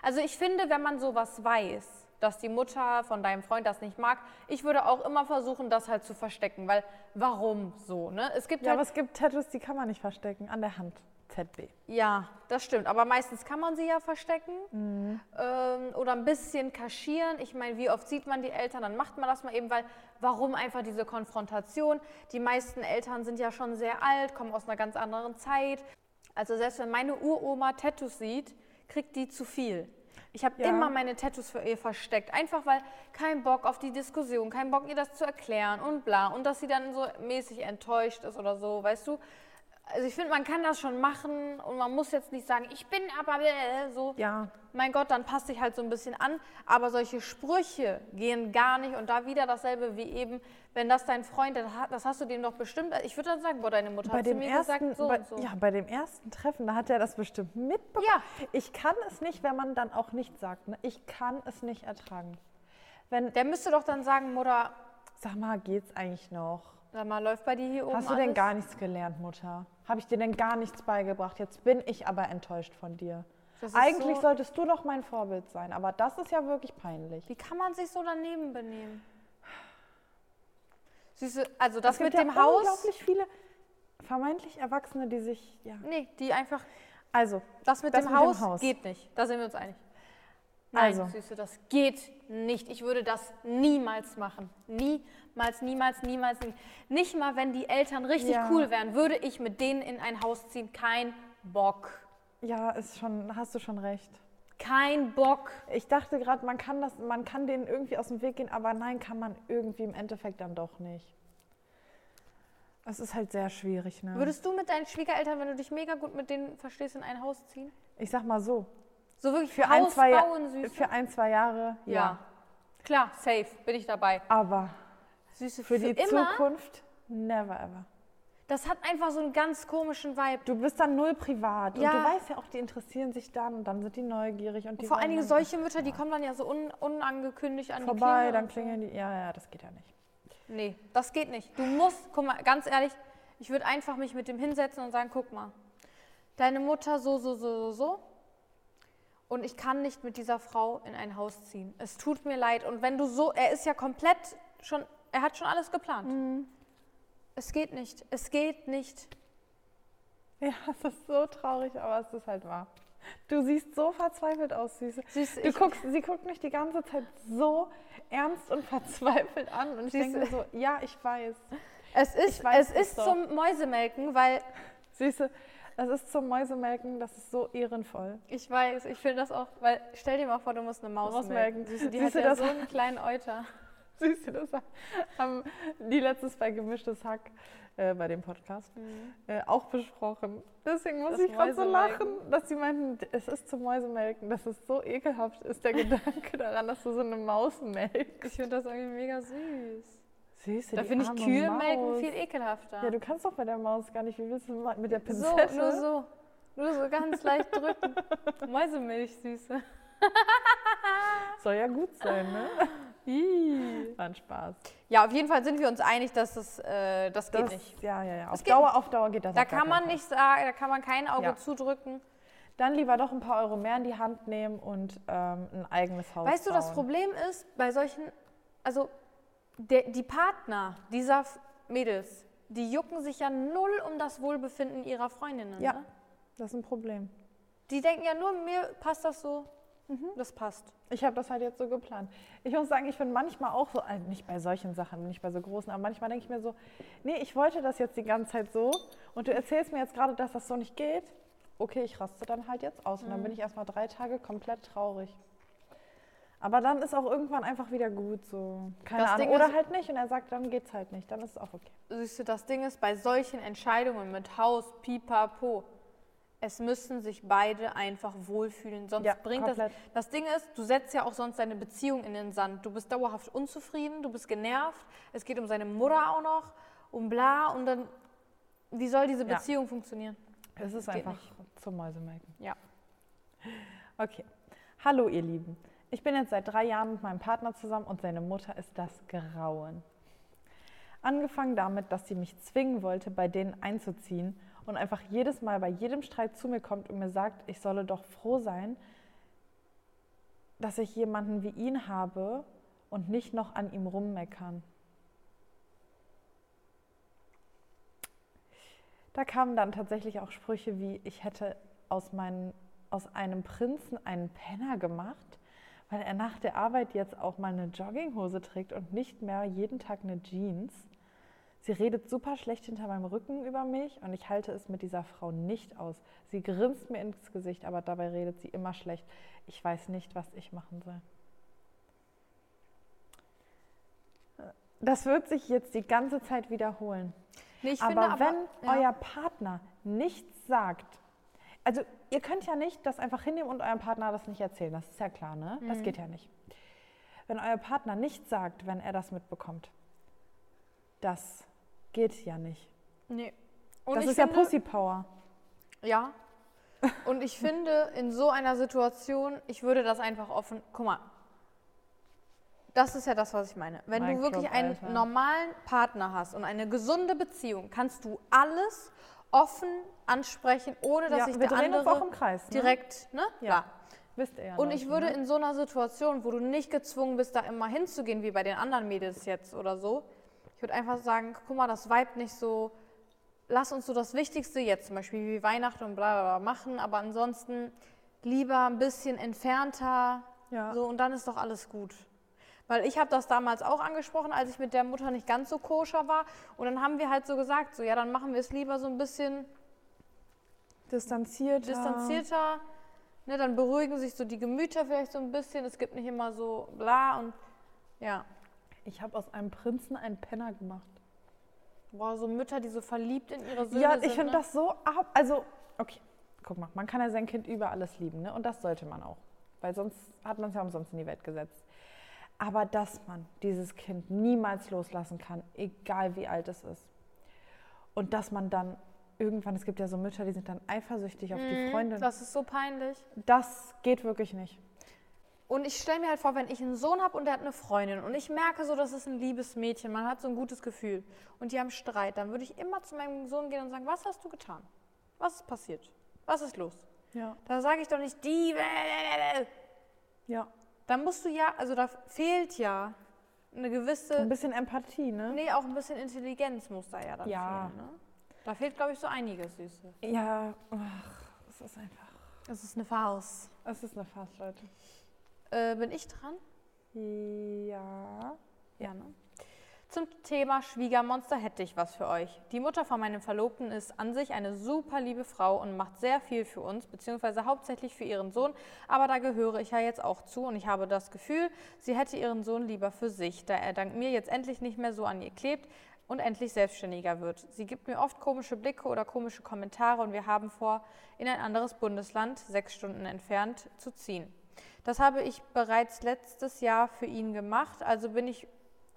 Also ich finde, wenn man sowas weiß, dass die Mutter von deinem Freund das nicht mag, ich würde auch immer versuchen, das halt zu verstecken, weil warum so, ne? Es gibt Ja, halt aber es gibt Tattoos, die kann man nicht verstecken. An der Hand. ZB. Ja, das stimmt. Aber meistens kann man sie ja verstecken Mhm. ähm, oder ein bisschen kaschieren. Ich meine, wie oft sieht man die Eltern? Dann macht man das mal eben, weil warum einfach diese Konfrontation? Die meisten Eltern sind ja schon sehr alt, kommen aus einer ganz anderen Zeit. Also selbst wenn meine Uroma Tattoos sieht, kriegt die zu viel. Ich habe Ja. immer meine Tattoos für ihr versteckt, einfach weil kein Bock auf die Diskussion, kein Bock ihr das zu erklären und bla. Und dass sie dann so mäßig enttäuscht ist oder so, weißt du? Also ich finde, man kann das schon machen und man muss jetzt nicht sagen, ich bin aber äh, so. Ja. Mein Gott, dann passt dich halt so ein bisschen an. Aber solche Sprüche gehen gar nicht. Und da wieder dasselbe wie eben, wenn das dein Freund, das ha- das hast du dem doch bestimmt. Ich würde dann sagen, boah, deine Mutter Bei hat zu dem, mir ersten, gesagt, so bei, und so. ja, bei dem ersten Treffen, da hat er das bestimmt mitbekommen. Ja. Ich kann es nicht, wenn man dann auch nichts sagt. Ne? Ich kann es nicht ertragen. Wenn, Der müsste doch dann sagen, Mutter, sag mal, geht's eigentlich noch? Sag mal, läuft bei dir hier oben Hast du denn alles? gar nichts gelernt, Mutter? Habe ich dir denn gar nichts beigebracht? Jetzt bin ich aber enttäuscht von dir. Eigentlich so- solltest du doch mein Vorbild sein, aber das ist ja wirklich peinlich. Wie kann man sich so daneben benehmen? Süße, also das es mit dem ja Haus. unglaublich viele vermeintlich Erwachsene, die sich, ja. Nee, die einfach. Also, Das mit, Das dem, mit dem Haus Haus. geht nicht. Da sind wir uns einig. Nein, Also. Süße, das geht nicht. Ich würde das niemals machen. Niemals, niemals, niemals. Nie. Nicht mal, wenn die Eltern richtig Ja. cool wären, würde ich mit denen in ein Haus ziehen. Kein Bock. ja, ist schon, hast du schon recht. Kein Bock. Ich dachte gerade, man kann das, man kann denen irgendwie aus dem Weg gehen, aber nein, kann man irgendwie im Endeffekt dann doch nicht. Es ist halt sehr schwierig, ne? Würdest du mit deinen Schwiegereltern, wenn du dich mega gut mit denen verstehst, in ein Haus ziehen? ich sag mal so, So wirklich für ein, zwei, Ja- bauen, Süße? für ein, zwei Jahre, ja. ja. Klar, safe, bin ich dabei. Aber Süße, für die immer, Zukunft, never ever. das hat einfach so einen ganz komischen Vibe. Du bist dann null privat Ja. und du weißt ja auch, die interessieren sich dann und dann sind die neugierig und die Vor wollen allen Dingen solche Mütter, die kommen dann ja so un unangekündigt an die vorbei, dann und klingeln die. Ja, ja, das geht ja nicht. Nee, das geht nicht. Du musst, guck mal, ganz ehrlich, ich würde einfach mich mit dem hinsetzen und sagen, guck mal, deine Mutter so, so, so, so, so. Und ich kann nicht mit dieser Frau in ein Haus ziehen. Es tut mir leid. Und wenn du so, er ist ja komplett schon, er hat schon alles geplant. Mhm. Es geht nicht. Es geht nicht. Ja, es ist so traurig, aber es ist halt wahr. Du siehst so verzweifelt aus, Süße. Süße, Du guckst, sie guckt mich die ganze Zeit so ernst und verzweifelt an und ich denke mir so, ja, ich weiß. Es ist, weiß es ist doch. zum Mäusemelken, weil Süße, es ist zum Mäusemelken, das ist so ehrenvoll. ich weiß, ich finde das auch, weil stell dir mal vor, du musst eine Maus, Maus melken. melken. Die Süße, hat ja so einen kleinen Euter. Siehst du, das haben die letztes bei Gemischtes Hack äh, bei dem Podcast äh, auch besprochen. Deswegen muss Das ich gerade so lachen, dass sie meinten, es ist zum Mäusemelken. Das ist so ekelhaft, ist der Gedanke daran, dass du so eine Maus melkst. Ich finde das irgendwie mega süß. Siehst du, Da finde ich Kühe Maus. melken viel ekelhafter. Ja, du kannst doch bei der Maus gar nicht. Wie willst du mit der so, Pinzette? nur so. Nur so ganz leicht drücken. Mäusemilch, Süße. Soll ja gut sein, ne? War ein Spaß. Ja, auf jeden Fall sind wir uns einig, dass das, äh, das geht Das, nicht. Ja, ja, ja. Auf geht Dauer, auf Dauer geht das Da kann man nicht sagen, da kann man kein Auge Ja. zudrücken. Dann lieber doch ein paar Euro mehr in die Hand nehmen und ähm, ein eigenes Haus Weißt du, das bauen. Problem ist, bei solchen, also der, die Partner dieser Mädels, die jucken sich ja null um das Wohlbefinden ihrer Freundinnen. Ja. Ne? Das ist ein Problem. Die denken ja nur, mir passt das so, Mhm. das passt. Ich habe das halt jetzt so geplant. Ich muss sagen, ich bin manchmal auch so, also nicht bei solchen Sachen, nicht bei so großen, aber manchmal denke ich mir so, nee, ich wollte das jetzt die ganze Zeit so und du erzählst mir jetzt gerade, dass das so nicht geht. Okay, ich raste dann halt jetzt aus und dann Mhm. bin ich erstmal drei Tage komplett traurig. Aber dann ist auch irgendwann einfach wieder gut so. Keine Das Ahnung. Ding Oder halt nicht und er sagt, dann geht's halt nicht. Dann ist es auch okay. Siehst du, das Ding ist, bei solchen Entscheidungen mit Haus, Pipapo, es müssen sich beide einfach wohlfühlen, sonst Ja, bringt das. komplett. Das Ding ist, du setzt ja auch sonst deine Beziehung in den Sand. Du bist dauerhaft unzufrieden, du bist genervt, es geht um seine Mutter auch noch, um bla und dann, wie soll diese Ja. Beziehung funktionieren? Es ist geht einfach nicht. zum Mäusemelken. Ja. Okay. Hallo ihr Lieben. Ich bin jetzt seit drei Jahren mit meinem Partner zusammen und seine Mutter ist das Grauen. Angefangen damit, dass sie mich zwingen wollte, bei denen einzuziehen und einfach jedes Mal bei jedem Streit zu mir kommt und mir sagt, ich solle doch froh sein, dass ich jemanden wie ihn habe und nicht noch an ihm rummeckern. Da kamen dann tatsächlich auch Sprüche wie, ich hätte aus, meinen, aus einem Prinzen einen Penner gemacht, weil er nach der Arbeit jetzt auch mal eine Jogginghose trägt und nicht mehr jeden Tag eine Jeans. Sie redet super schlecht hinter meinem Rücken über mich und ich halte es mit dieser Frau nicht aus. Sie grinst mir ins Gesicht, aber dabei redet sie immer schlecht. Ich weiß nicht, was ich machen soll. Das wird sich jetzt die ganze Zeit wiederholen. Nee, aber aber, wenn ja. euer Partner nichts sagt, also ihr könnt ja nicht das einfach hinnehmen und eurem Partner das nicht erzählen, das ist ja klar, ne? Das Mhm. geht ja nicht. Wenn euer Partner nichts sagt, wenn er das mitbekommt, das geht ja nicht. Nee. Und das ist ja finde, Pussy Power. Ja. Und ich finde, in so einer Situation, ich würde das einfach offen. Guck mal. Das ist ja das, was ich meine. Wenn Mic du wirklich drop, einen Alter. normalen Partner hast und eine gesunde Beziehung, kannst du alles offen ansprechen, ohne dass ja, sich wir der andere auch im Kreis. Ne? direkt, ne? Ja. Wisst ihr ja. Und ich Leute, würde ne? in so einer Situation, wo du nicht gezwungen bist, da immer hinzugehen, wie bei den anderen Mädels jetzt oder so, ich würde einfach sagen, guck mal, das Vibe nicht so, lass uns so das Wichtigste jetzt, zum Beispiel wie Weihnachten und bla bla bla machen, aber ansonsten lieber ein bisschen entfernter, Ja. so und dann ist doch alles gut. Weil ich habe das damals auch angesprochen, als ich mit der Mutter nicht ganz so koscher war. Und dann haben wir halt so gesagt, so ja, dann machen wir es lieber so ein bisschen distanziert. distanzierter. Ne, dann beruhigen sich so die Gemüter vielleicht so ein bisschen. Es gibt nicht immer so bla und ja. Ich habe aus einem Prinzen einen Penner gemacht. Boah, so Mütter, die so verliebt in ihre Söhne Ja, sind. ich finde ne? das so ab. Also, okay, guck mal, man kann ja sein Kind über alles lieben, ne? Und das sollte man auch. Weil sonst hat man es ja umsonst in die Welt gesetzt. Aber dass man dieses Kind niemals loslassen kann, egal wie alt es ist. Und dass man dann irgendwann, es gibt ja so Mütter, die sind dann eifersüchtig auf die Freundin. Das, Das ist so peinlich. geht wirklich nicht. Und ich stelle mir halt vor, wenn ich einen Sohn habe und der hat eine Freundin und ich merke so, das ist ein liebes Mädchen, man hat so ein gutes Gefühl und die haben Streit, dann würde ich immer zu meinem Sohn gehen und sagen, was hast du getan? Was ist passiert? Was ist los? Ja. Da sage ich doch nicht die. Ja. Da musst du ja, also da fehlt ja eine gewisse Ein bisschen Empathie, ne? Nee, auch ein bisschen Intelligenz muss da ja dann Ja. fehlen. Ne? Da fehlt, glaube ich, so einiges, Süße. Ja, ach, es ist einfach. Das ist eine Farce. Es ist eine Farce, Leute. Äh, bin ich dran? Ja. Ja, ne? Zum Thema Schwiegermonster hätte ich was für euch. Die Mutter von meinem Verlobten ist an sich eine super liebe Frau und macht sehr viel für uns, beziehungsweise hauptsächlich für ihren Sohn. Aber da gehöre ich ja jetzt auch zu und ich habe das Gefühl, sie hätte ihren Sohn lieber für sich, da er dank mir jetzt endlich nicht mehr so an ihr klebt und endlich selbstständiger wird. Sie gibt mir oft komische Blicke oder komische Kommentare und wir haben vor, in ein anderes Bundesland, sechs Stunden entfernt, zu ziehen. Das habe ich bereits letztes Jahr für ihn gemacht, also bin ich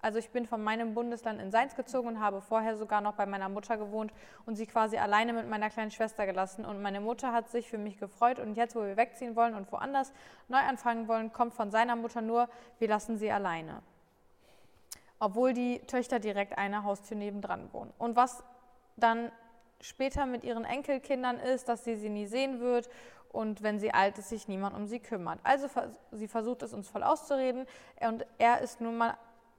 also ich bin von meinem Bundesland in Seins gezogen und habe vorher sogar noch bei meiner Mutter gewohnt und sie quasi alleine mit meiner kleinen Schwester gelassen. Und meine Mutter hat sich für mich gefreut und jetzt, wo wir wegziehen wollen und woanders neu anfangen wollen, kommt von seiner Mutter nur, wir lassen sie alleine. Obwohl die Töchter direkt eine Haustür nebendran wohnen. Und was dann später mit ihren Enkelkindern ist, dass sie sie nie sehen wird und wenn sie alt ist, sich niemand um sie kümmert. Also sie versucht es uns voll auszureden und er ist nun mal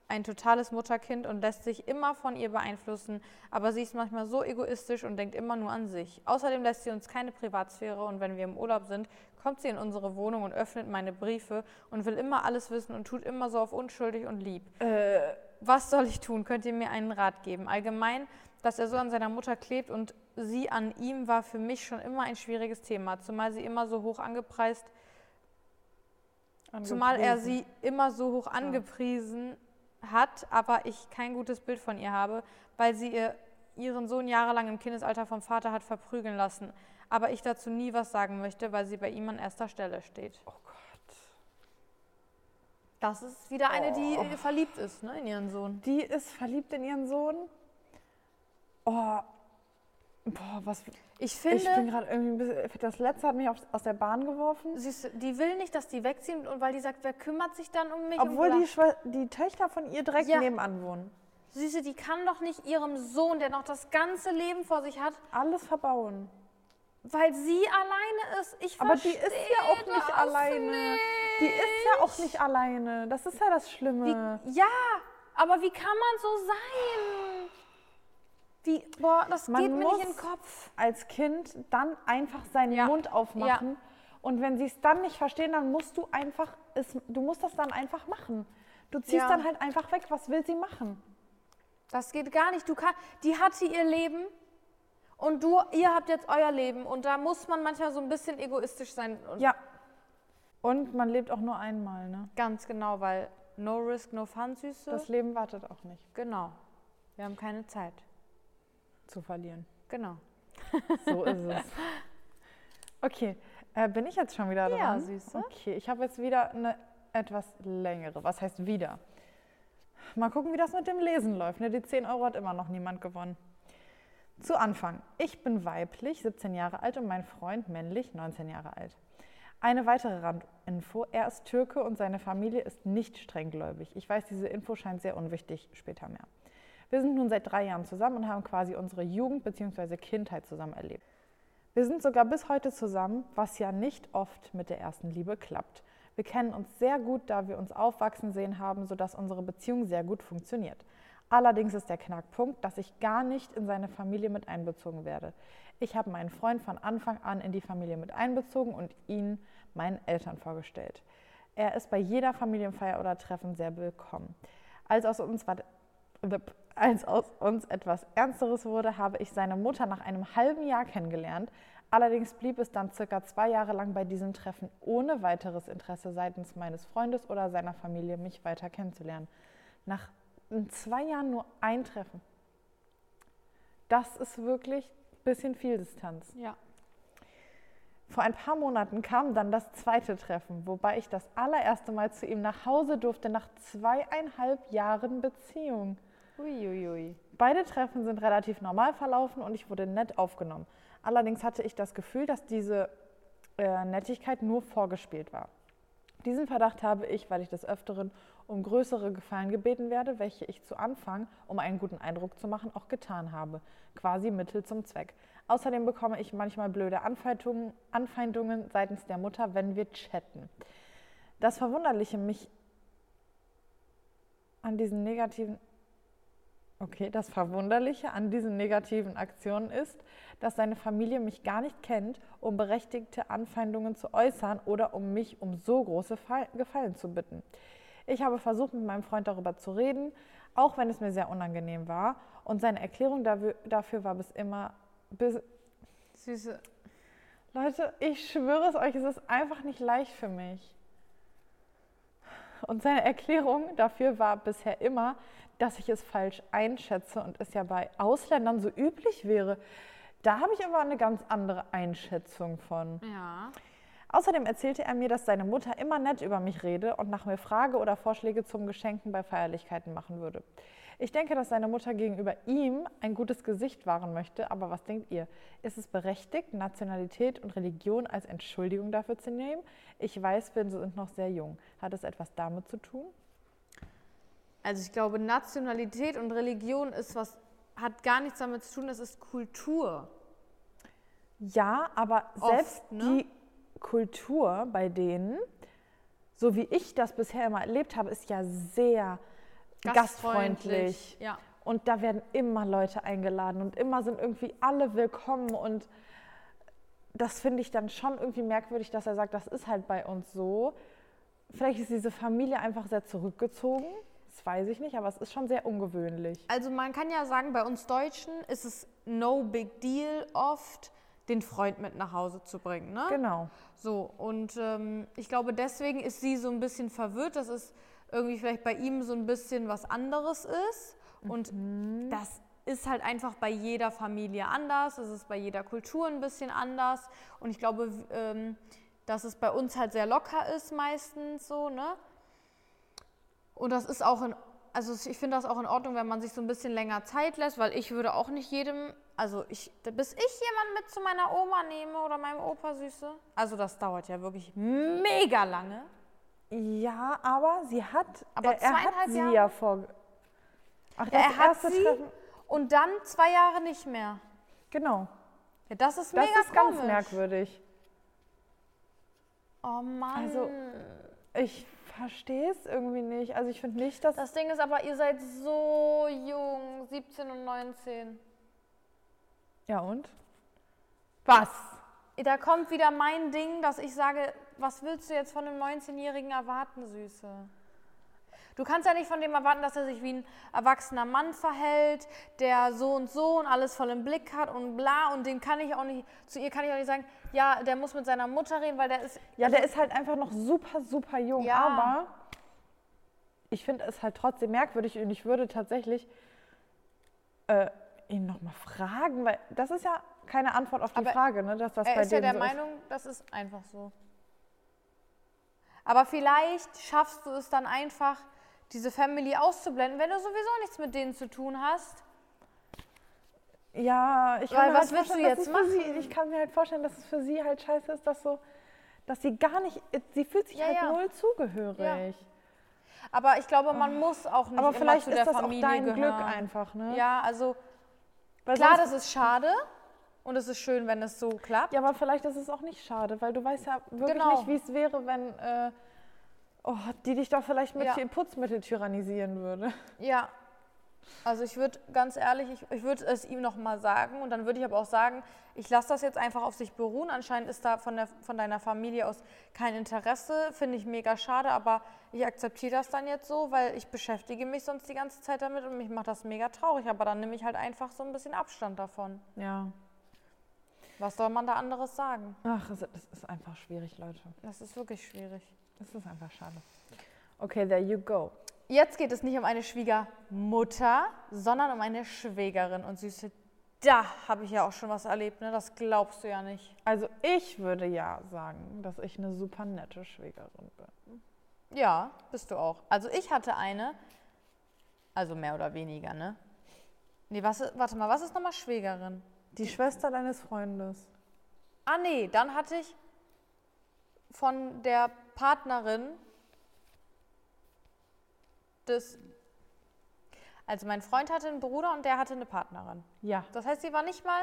ein totales Mutterkind und lässt sich immer von ihr beeinflussen, aber sie ist manchmal so egoistisch und denkt immer nur an sich. Außerdem lässt sie uns keine Privatsphäre und wenn wir im Urlaub sind, kommt sie in unsere Wohnung und öffnet meine Briefe und will immer alles wissen und tut immer so auf unschuldig und lieb. Äh. Was soll ich tun? Könnt ihr mir einen Rat geben? Allgemein, dass er so an seiner Mutter klebt und sie an ihm war für mich schon immer ein schwieriges Thema, zumal sie immer so hoch angepreist Zumal er sie immer so hoch angepriesen hat, aber ich kein gutes Bild von ihr habe, weil sie ihr, ihren Sohn jahrelang im Kindesalter vom Vater hat verprügeln lassen. Aber ich dazu nie was sagen möchte, weil sie bei ihm an erster Stelle steht. Oh Gott. Das ist wieder eine, die oh. verliebt ist ne, in ihren Sohn. Die ist verliebt in ihren Sohn? Oh, Boah, was. Ich finde. Ich bin gerade irgendwie ein bisschen. Das letzte hat mich aus der Bahn geworfen. Siehst du, die will nicht, dass die wegziehen, und weil die sagt, wer kümmert sich dann um mich? Obwohl die, die Töchter von ihr direkt ja. nebenan wohnen. Du, die kann doch nicht ihrem Sohn, der noch das ganze Leben vor sich hat, alles verbauen. Weil sie alleine ist. Ich Aber die ist ja auch nicht alleine. Nicht. Die ist ja auch nicht alleine. Das ist ja das Schlimme. Wie, ja, aber wie kann man so sein? Wie, boah, das Man geht mir nicht in den Kopf. Als Kind dann einfach seinen ja. Mund aufmachen. Ja. Und wenn sie es dann nicht verstehen, dann musst du einfach, es, du musst das dann einfach machen. Du ziehst ja. dann halt einfach weg. Was will sie machen? Das geht gar nicht. Du kann, die hatte ihr Leben und du, ihr habt jetzt euer Leben. Und da muss man manchmal so ein bisschen egoistisch sein. Und ja. Und man lebt auch nur einmal, ne? Ganz genau, weil no risk, no fun, Süße. Das Leben wartet auch nicht. Genau. Wir haben keine Zeit zu verlieren. Genau. So ist es. Okay, äh, bin ich jetzt schon wieder dran? Ja, süße. Okay, ich habe jetzt wieder eine etwas längere. Was heißt wieder? Mal gucken, wie das mit dem Lesen läuft. Ne? Die 10 Euro hat immer noch niemand gewonnen. Zu Anfang. Ich bin weiblich, 17 Jahre alt und mein Freund männlich, 19 Jahre alt. Eine weitere Randinfo. Er ist Türke und seine Familie ist nicht strenggläubig. Ich weiß, diese Info scheint sehr unwichtig, später mehr. Wir sind nun seit drei Jahren zusammen und haben quasi unsere Jugend bzw. Kindheit zusammen erlebt. Wir sind sogar bis heute zusammen, was ja nicht oft mit der ersten Liebe klappt. Wir kennen uns sehr gut, da wir uns aufwachsen sehen haben, sodass unsere Beziehung sehr gut funktioniert. Allerdings ist der Knackpunkt, dass ich gar nicht in seine Familie mit einbezogen werde. Ich habe meinen Freund von Anfang an in die Familie mit einbezogen und ihn meinen Eltern vorgestellt. Er ist bei jeder Familienfeier oder Treffen sehr willkommen. Als aus uns war als aus uns etwas Ernsteres wurde, habe ich seine Mutter nach einem halben Jahr kennengelernt. Allerdings blieb es dann circa zwei Jahre lang bei diesem Treffen ohne weiteres Interesse seitens meines Freundes oder seiner Familie, mich weiter kennenzulernen. Nach zwei Jahren nur ein Treffen. Das ist wirklich ein bisschen viel Distanz. Ja. Vor ein paar Monaten kam dann das zweite Treffen, wobei ich das allererste Mal zu ihm nach Hause durfte nach zweieinhalb Jahren Beziehung. Uiuiui. Beide Treffen sind relativ normal verlaufen und ich wurde nett aufgenommen. Allerdings hatte ich das Gefühl, dass diese äh, Nettigkeit nur vorgespielt war. Diesen Verdacht habe ich, weil ich des Öfteren um größere Gefallen gebeten werde, welche ich zu Anfang, um einen guten Eindruck zu machen, auch getan habe. Quasi Mittel zum Zweck. Außerdem bekomme ich manchmal blöde Anfeindungen, Anfeindungen seitens der Mutter, wenn wir chatten. Das Verwunderliche mich an diesen negativen Okay, das Verwunderliche an diesen negativen Aktionen ist, dass seine Familie mich gar nicht kennt, um berechtigte Anfeindungen zu äußern oder um mich um so große Gefallen zu bitten. Ich habe versucht, mit meinem Freund darüber zu reden, auch wenn es mir sehr unangenehm war. Und seine Erklärung dafür, dafür war bis immer, bis, Süße. Leute, ich schwöre es euch, es ist einfach nicht leicht für mich. Und seine Erklärung dafür war bisher immer, dass ich es falsch einschätze und es ja bei Ausländern so üblich wäre. Da habe ich aber eine ganz andere Einschätzung von. Ja. Außerdem erzählte er mir, dass seine Mutter immer nett über mich rede und nach mir frage oder Vorschläge zum Geschenken bei Feierlichkeiten machen würde. Ich denke, dass seine Mutter gegenüber ihm ein gutes Gesicht wahren möchte, aber was denkt ihr? Ist es berechtigt, Nationalität und Religion als Entschuldigung dafür zu nehmen? Ich weiß, wir sind noch sehr jung. Hat es etwas damit zu tun? Also ich glaube, Nationalität und Religion ist was, hat gar nichts damit zu tun, das ist Kultur. Ja, aber Oft, selbst ne? die Kultur bei denen, so wie ich das bisher immer erlebt habe, ist ja sehr gastfreundlich. Ja. Und da werden immer Leute eingeladen und immer sind irgendwie alle willkommen. Und das finde ich dann schon irgendwie merkwürdig, dass er sagt, das ist halt bei uns so. Vielleicht ist diese Familie einfach sehr zurückgezogen. Das weiß ich nicht, aber es ist schon sehr ungewöhnlich. Also man kann ja sagen, bei uns Deutschen ist es no big deal oft, den Freund mit nach Hause zu bringen. Ne? Genau. So, und ähm, ich glaube, deswegen ist sie so ein bisschen verwirrt, dass es irgendwie vielleicht bei ihm so ein bisschen was anderes ist. Und das ist halt einfach bei jeder Familie anders, es ist bei jeder Kultur ein bisschen anders. Und ich glaube, ähm, dass es bei uns halt sehr locker ist meistens so, ne? Und das ist auch in, also ich finde das auch in Ordnung, wenn man sich so ein bisschen länger Zeit lässt, weil ich würde auch nicht jedem, also ich, bis ich jemanden mit zu meiner Oma nehme oder meinem Opa Süße, also das dauert ja wirklich mega lange. Ja, aber sie hat, Aber er, er hat sie Jahre? ja vor. Ach, das er hat erste sie Treffen. und dann zwei Jahre nicht mehr. Genau. Ja, das ist Das mega ist ganz komisch. merkwürdig. Oh Mann. Also- Ich verstehe es irgendwie nicht. Also ich finde nicht, dass. das Ding ist aber, ihr seid so jung, 17 und 19. ja und? Was? Da kommt wieder mein Ding, dass ich sage, was willst du jetzt von einem 19-Jährigen erwarten, Süße? Du kannst ja nicht von dem erwarten, dass er sich wie ein erwachsener Mann verhält, der so und so und alles voll im Blick hat und bla. Und den kann ich auch nicht, zu ihr kann ich auch nicht sagen, ja, der muss mit seiner Mutter reden, weil der ist. Ja, der ist halt einfach noch super, super jung. Ja. Aber ich finde es halt trotzdem merkwürdig und ich würde tatsächlich äh, ihn nochmal fragen, weil das ist ja keine Antwort auf die Aber Frage, ne? Dass das Er bei ist ja der so Meinung, das ist einfach so. Aber vielleicht schaffst du es dann einfach, diese Family auszublenden, wenn du sowieso nichts mit denen zu tun hast. Ist. Ja, ich Weil kann mir was halt willst du jetzt für Sie, machen? ich kann mir halt vorstellen, dass es für sie halt scheiße ist, dass so, dass sie gar nicht, sie fühlt sich Ja, halt ja. null zugehörig. Aber ich glaube, man muss auch nicht Aber immer vielleicht zu ist der das auch dein gehören. Glück einfach, ne? Ja, also Weil klar, das ist schade und es ist schön, wenn es so klappt. Ja, aber vielleicht ist es auch nicht schade, weil du weißt ja wirklich Genau. nicht, wie es wäre, wenn äh, oh, die dich doch vielleicht mit Ja. viel Putzmittel tyrannisieren würde. Ja. Also ich würde ganz ehrlich, ich, ich würde es ihm noch mal sagen und dann würde ich aber auch sagen, ich lasse das jetzt einfach auf sich beruhen. Anscheinend ist da von, der, von deiner Familie aus kein Interesse, finde ich mega schade, aber ich akzeptiere das dann jetzt so, weil ich beschäftige mich sonst die ganze Zeit damit und mich macht das mega traurig, aber dann nehme ich halt einfach so ein bisschen Abstand davon. Ja. Was soll man da anderes sagen? Ach, das ist einfach schwierig, Leute. Das ist wirklich schwierig. Das ist einfach schade. Okay, there you go. Jetzt geht es nicht um eine Schwiegermutter, sondern um eine Schwägerin. Und Süße, da habe ich ja auch schon was erlebt, ne? Das glaubst du ja nicht. Also ich würde ja sagen, dass ich eine super nette Schwägerin bin. Ja, bist du auch. Also ich hatte eine, also mehr oder weniger, ne? Nee, was, warte mal, was ist nochmal Schwägerin? Die Schwester deines Freundes. Ah nee, dann hatte ich von der Partnerin des... Also mein Freund hatte einen Bruder und der hatte eine Partnerin. Ja. Das heißt, sie war nicht mal...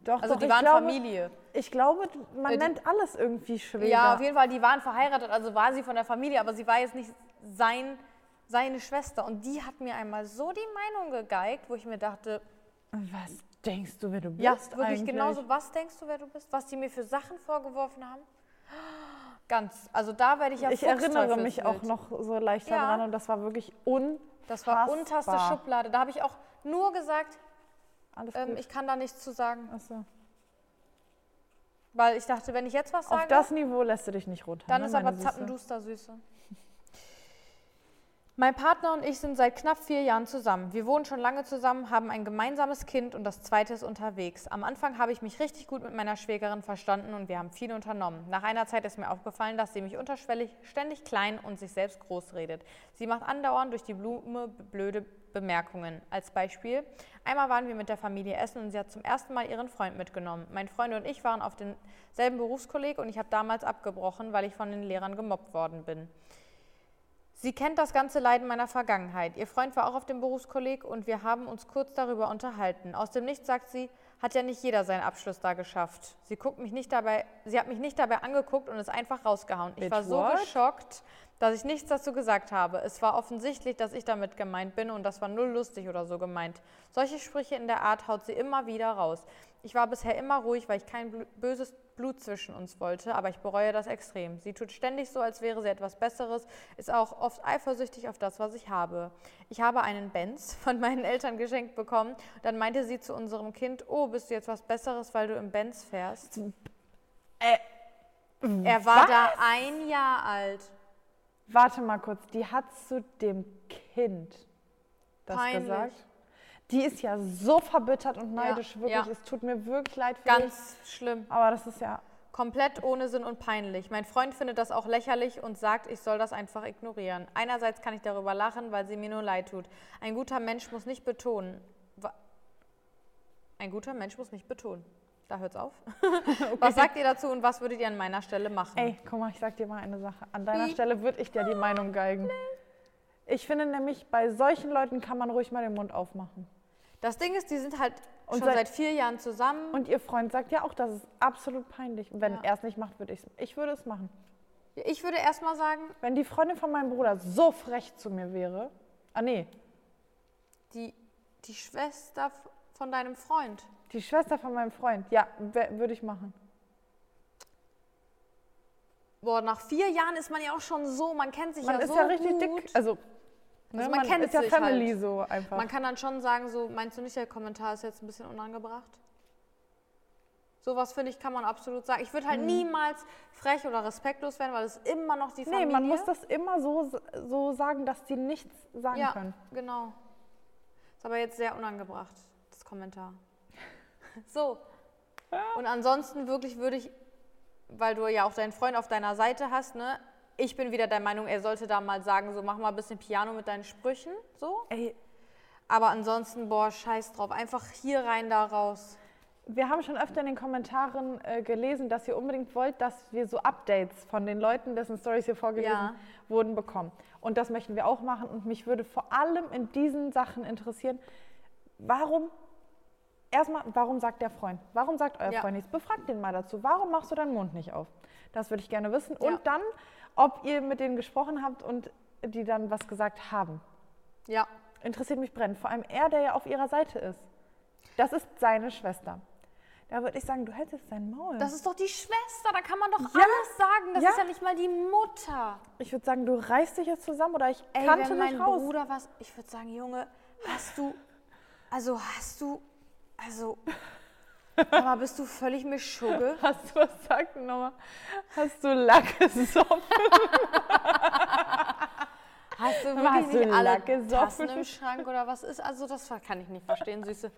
Doch, Also doch, die waren glaube, Familie. Ich glaube, man die- nennt alles irgendwie Schwäger. Ja, auf jeden Fall, die waren verheiratet, also war sie von der Familie, aber sie war jetzt nicht sein, seine Schwester. Und die hat mir einmal so die Meinung gegeigt, wo ich mir dachte, Was denkst du, wer du bist ja, wirklich eigentlich? genauso, was denkst du, wer du bist? Was die mir für Sachen vorgeworfen haben? Ganz. Also da werde ich ja Ich erinnere mich auch noch so leicht Ja. daran und das war wirklich unfassbar. Das war unterste Schublade. Da habe ich auch nur gesagt, Alles ähm, ich kann da nichts zu sagen. Achso. Weil ich dachte, wenn ich jetzt was Auf sage, das Niveau lässt du dich nicht runter. dann ne, ist aber? Zappenduster Süße. Mein Partner und ich sind seit knapp vier Jahren zusammen. Wir wohnen schon lange zusammen, haben ein gemeinsames Kind und das zweite ist unterwegs. Am Anfang habe ich mich richtig gut mit meiner Schwägerin verstanden und wir haben viel unternommen. Nach einer Zeit ist mir aufgefallen, dass sie mich unterschwellig ständig klein und sich selbst groß redet. Sie macht andauernd durch die Blume blöde Bemerkungen. Als Beispiel, einmal waren wir mit der Familie essen und sie hat zum ersten Mal ihren Freund mitgenommen. Mein Freund und ich waren auf demselben Berufskolleg und ich habe damals abgebrochen, weil ich von den Lehrern gemobbt worden bin. Sie kennt das ganze Leiden meiner Vergangenheit. Ihr Freund war auch auf dem Berufskolleg und wir haben uns kurz darüber unterhalten. Aus dem Nichts sagt sie, hat ja nicht jeder seinen Abschluss da geschafft. Sie, guckt mich nicht dabei, sie hat mich nicht dabei angeguckt und ist einfach rausgehauen. Ich Bitch, war so what? geschockt, dass ich nichts dazu gesagt habe. Es war offensichtlich, dass ich damit gemeint bin und das war null lustig oder so gemeint. Solche Sprüche in der Art haut sie immer wieder raus. Ich war bisher immer ruhig, weil ich kein böses Blut zwischen uns wollte, aber ich bereue das extrem. Sie tut ständig so, als wäre sie etwas Besseres, ist auch oft eifersüchtig auf das, was ich habe. Ich habe einen Benz von meinen Eltern geschenkt bekommen. Dann meinte sie zu unserem Kind, oh, bist du jetzt was Besseres, weil du im Benz fährst? Äh, Er war was? da ein Jahr alt. Warte mal kurz, die hat zu dem Kind das Peinlich. gesagt? Die ist ja so verbittert und neidisch, wirklich. ja. Es tut mir wirklich leid für dich. Ganz schlimm. Aber das ist ja. Komplett ohne Sinn und peinlich. Mein Freund findet das auch lächerlich und sagt, ich soll das einfach ignorieren. Einerseits kann ich darüber lachen, weil sie mir nur leid tut. Ein guter Mensch muss nicht betonen. Ein guter Mensch muss nicht betonen. Da hört's auf. Was sagt ihr dazu und was würdet ihr an meiner Stelle machen? Ey, guck mal, ich sag dir mal eine Sache. An deiner Wie? Stelle würde ich dir die Meinung geigen. Ich finde nämlich, bei solchen Leuten kann man ruhig mal den Mund aufmachen. Das Ding ist, die sind halt Und schon seit- seit vier Jahren zusammen. Und ihr Freund sagt ja auch, das ist absolut peinlich. Wenn Ja. er es nicht macht, würde ich es. Ich würde es machen. Ich würde erstmal sagen, Wenn die Freundin von meinem Bruder so frech zu mir wäre. Ah, nee. die, die Schwester von deinem Freund. Die Schwester von meinem Freund. Ja, würde ich machen. Boah, nach vier Jahren ist man ja auch schon so, man kennt sich Man ja ist so ja richtig dick. Also, ne, Also man man, kennt ist ja sich Family halt. so einfach. Man kann dann schon sagen, so, meinst du nicht, der Kommentar ist jetzt ein bisschen unangebracht? Sowas finde ich, kann man absolut sagen. Ich würde halt niemals frech oder respektlos werden, weil es immer noch die nee, Familie man muss das immer so, so sagen, dass die nichts sagen Ja, können. genau. Ist aber jetzt sehr unangebracht, das Kommentar. So. Und ansonsten wirklich würde ich, weil du ja auch deinen Freund auf deiner Seite hast, ne? Ich bin wieder der Meinung, er sollte da mal sagen, so mach mal ein bisschen Piano mit deinen Sprüchen, so. Ey, Aber ansonsten, boah, scheiß drauf. Einfach hier rein, da raus. wir haben schon öfter in den Kommentaren äh, gelesen, dass ihr unbedingt wollt, dass wir so Updates von den Leuten, dessen Stories hier vorgelesen Ja. wurden, bekommen. Und das möchten wir auch machen. Und mich würde vor allem in diesen Sachen interessieren, warum, erstmal, warum sagt der Freund? Warum sagt euer Ja. Freund nichts? Befragt den mal dazu. Warum machst du deinen Mund nicht auf? Das würde ich gerne wissen. Ja. Und dann, ob ihr mit denen gesprochen habt und die dann was gesagt haben. Ja, Interessiert mich brennend. Vor allem er, der ja auf ihrer Seite ist. Das ist seine Schwester. Da würde ich sagen, du hättest dein Maul. das ist doch die Schwester, da kann man doch Ja, alles sagen. Das ja. ist ja nicht mal die Mutter. ich würde sagen, du reißt dich jetzt zusammen oder ich Ey, kannte wenn nicht mein raus. Bruder was, ich würde sagen, Junge, hast du, also hast du, also, aber bist du völlig Mischugge? Hast du, was sagt nochmal? Hast du Lack gesoffen? Hast du Hast wirklich du nicht alle Lack gesoffen? Tassen im Schrank oder was ist? Also das kann ich nicht verstehen, Süße.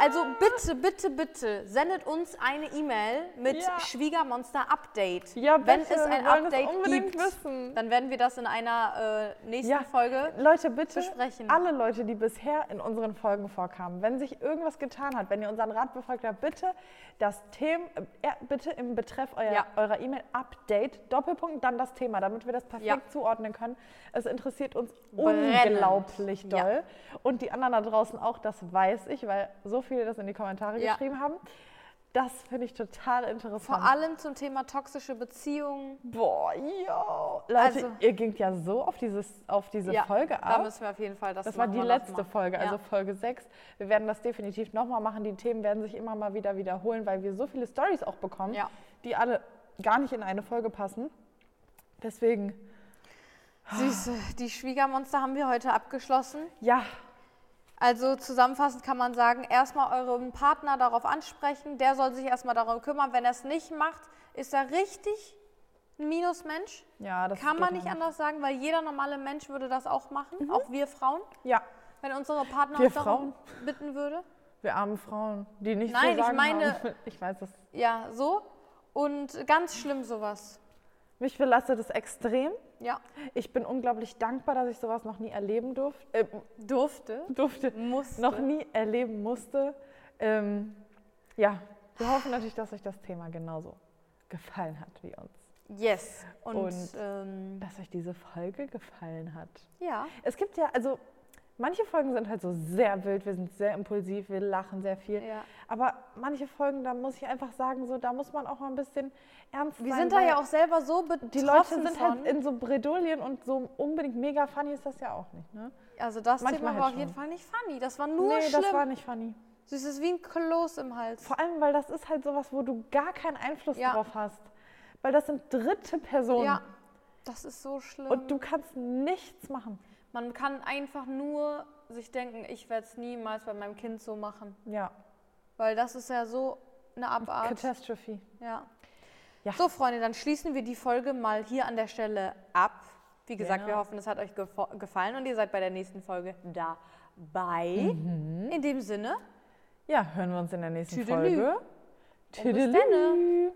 Also bitte, bitte, bitte, sendet uns eine E-Mail mit Ja. Schwiegermonster-Update. Ja, Wenn bitte, es ein Update gibt, wissen. dann werden wir das in einer äh, nächsten Ja. Folge Leute, bitte, besprechen. alle Leute, die bisher in unseren Folgen vorkamen, wenn sich irgendwas getan hat, wenn ihr unseren Rat befolgt habt, bitte das Thema, äh, bitte im Betreff euer, Ja. eurer E-Mail Update, Doppelpunkt, dann das Thema, damit wir das perfekt zuordnen können. Es interessiert uns Brennend. unglaublich doll. Und die anderen da draußen auch, das weiß ich, weil so viele das in die Kommentare Ja. geschrieben haben. Das finde ich total interessant. vor allem zum Thema toxische Beziehungen. Boah, ja. Leute, Also- ihr gingt ja so auf, dieses, auf diese Ja, Folge Da ab. müssen wir auf jeden Fall das Das war die letzte. Folge, also Ja. Folge 6. Wir werden das definitiv nochmal machen. Die Themen werden sich immer mal wieder wiederholen, weil wir so viele Stories auch bekommen, Ja. die alle gar nicht in eine Folge passen. Deswegen, Süße, die Schwiegermonster haben wir heute abgeschlossen. ja, Also zusammenfassend kann man sagen, erstmal euren Partner darauf ansprechen, der soll sich erstmal darum kümmern. Wenn er es nicht macht, ist er richtig ein Minusmensch. ja, das Kann man nicht anders sagen, weil jeder normale Mensch würde das auch machen, auch wir Frauen. Ja, Wenn unsere Partner Wir uns darum bitten würde. wir armen Frauen, die nicht Nein, ich sagen meine- haben. Ich weiß das. Ja, so. Und ganz schlimm sowas. Mich belastet es extrem. Ja. Ich bin unglaublich dankbar, dass ich sowas noch nie erleben durfte. Äh, Durfte. durfte. Musste. Noch nie erleben musste. Ähm, ja, wir hoffen natürlich, dass euch das Thema genauso gefallen hat wie uns. Yes. Und, Und- ähm, Dass euch diese Folge gefallen hat. ja. Es gibt ja, also manche Folgen sind halt so sehr wild, wir sind sehr impulsiv, wir lachen sehr viel. ja. Aber manche Folgen, da muss ich einfach sagen, so, da muss man auch mal ein bisschen ernst Wir sein. sind da ja auch selber so betroffen Die Leute sind von. halt in so Bredouillen und so unbedingt mega funny ist das ja auch nicht, ne? also das manchmal Thema war halt auf jeden. Fall nicht funny. Das war nur nee, schlimm. das war nicht funny. Süß ist wie ein Kloß im Hals. Vor allem, weil das ist halt sowas, wo du gar keinen Einfluss Ja. drauf hast. Weil das sind dritte Personen. Ja. Das ist so schlimm. Und du kannst nichts machen. Man kann einfach nur sich denken, ich werde es niemals bei meinem Kind so machen. Ja. Weil das ist ja so eine Abart. Catastrophe. Ja. Ja. So, Freunde, dann schließen wir die Folge mal hier an der Stelle ab. Wie gesagt, Genau. wir hoffen, es hat euch gefo- gefallen und ihr seid bei der nächsten Folge dabei. In dem Sinne, Ja, hören wir uns in der nächsten Tüdelü. Folge. bis denne. Tüdelü.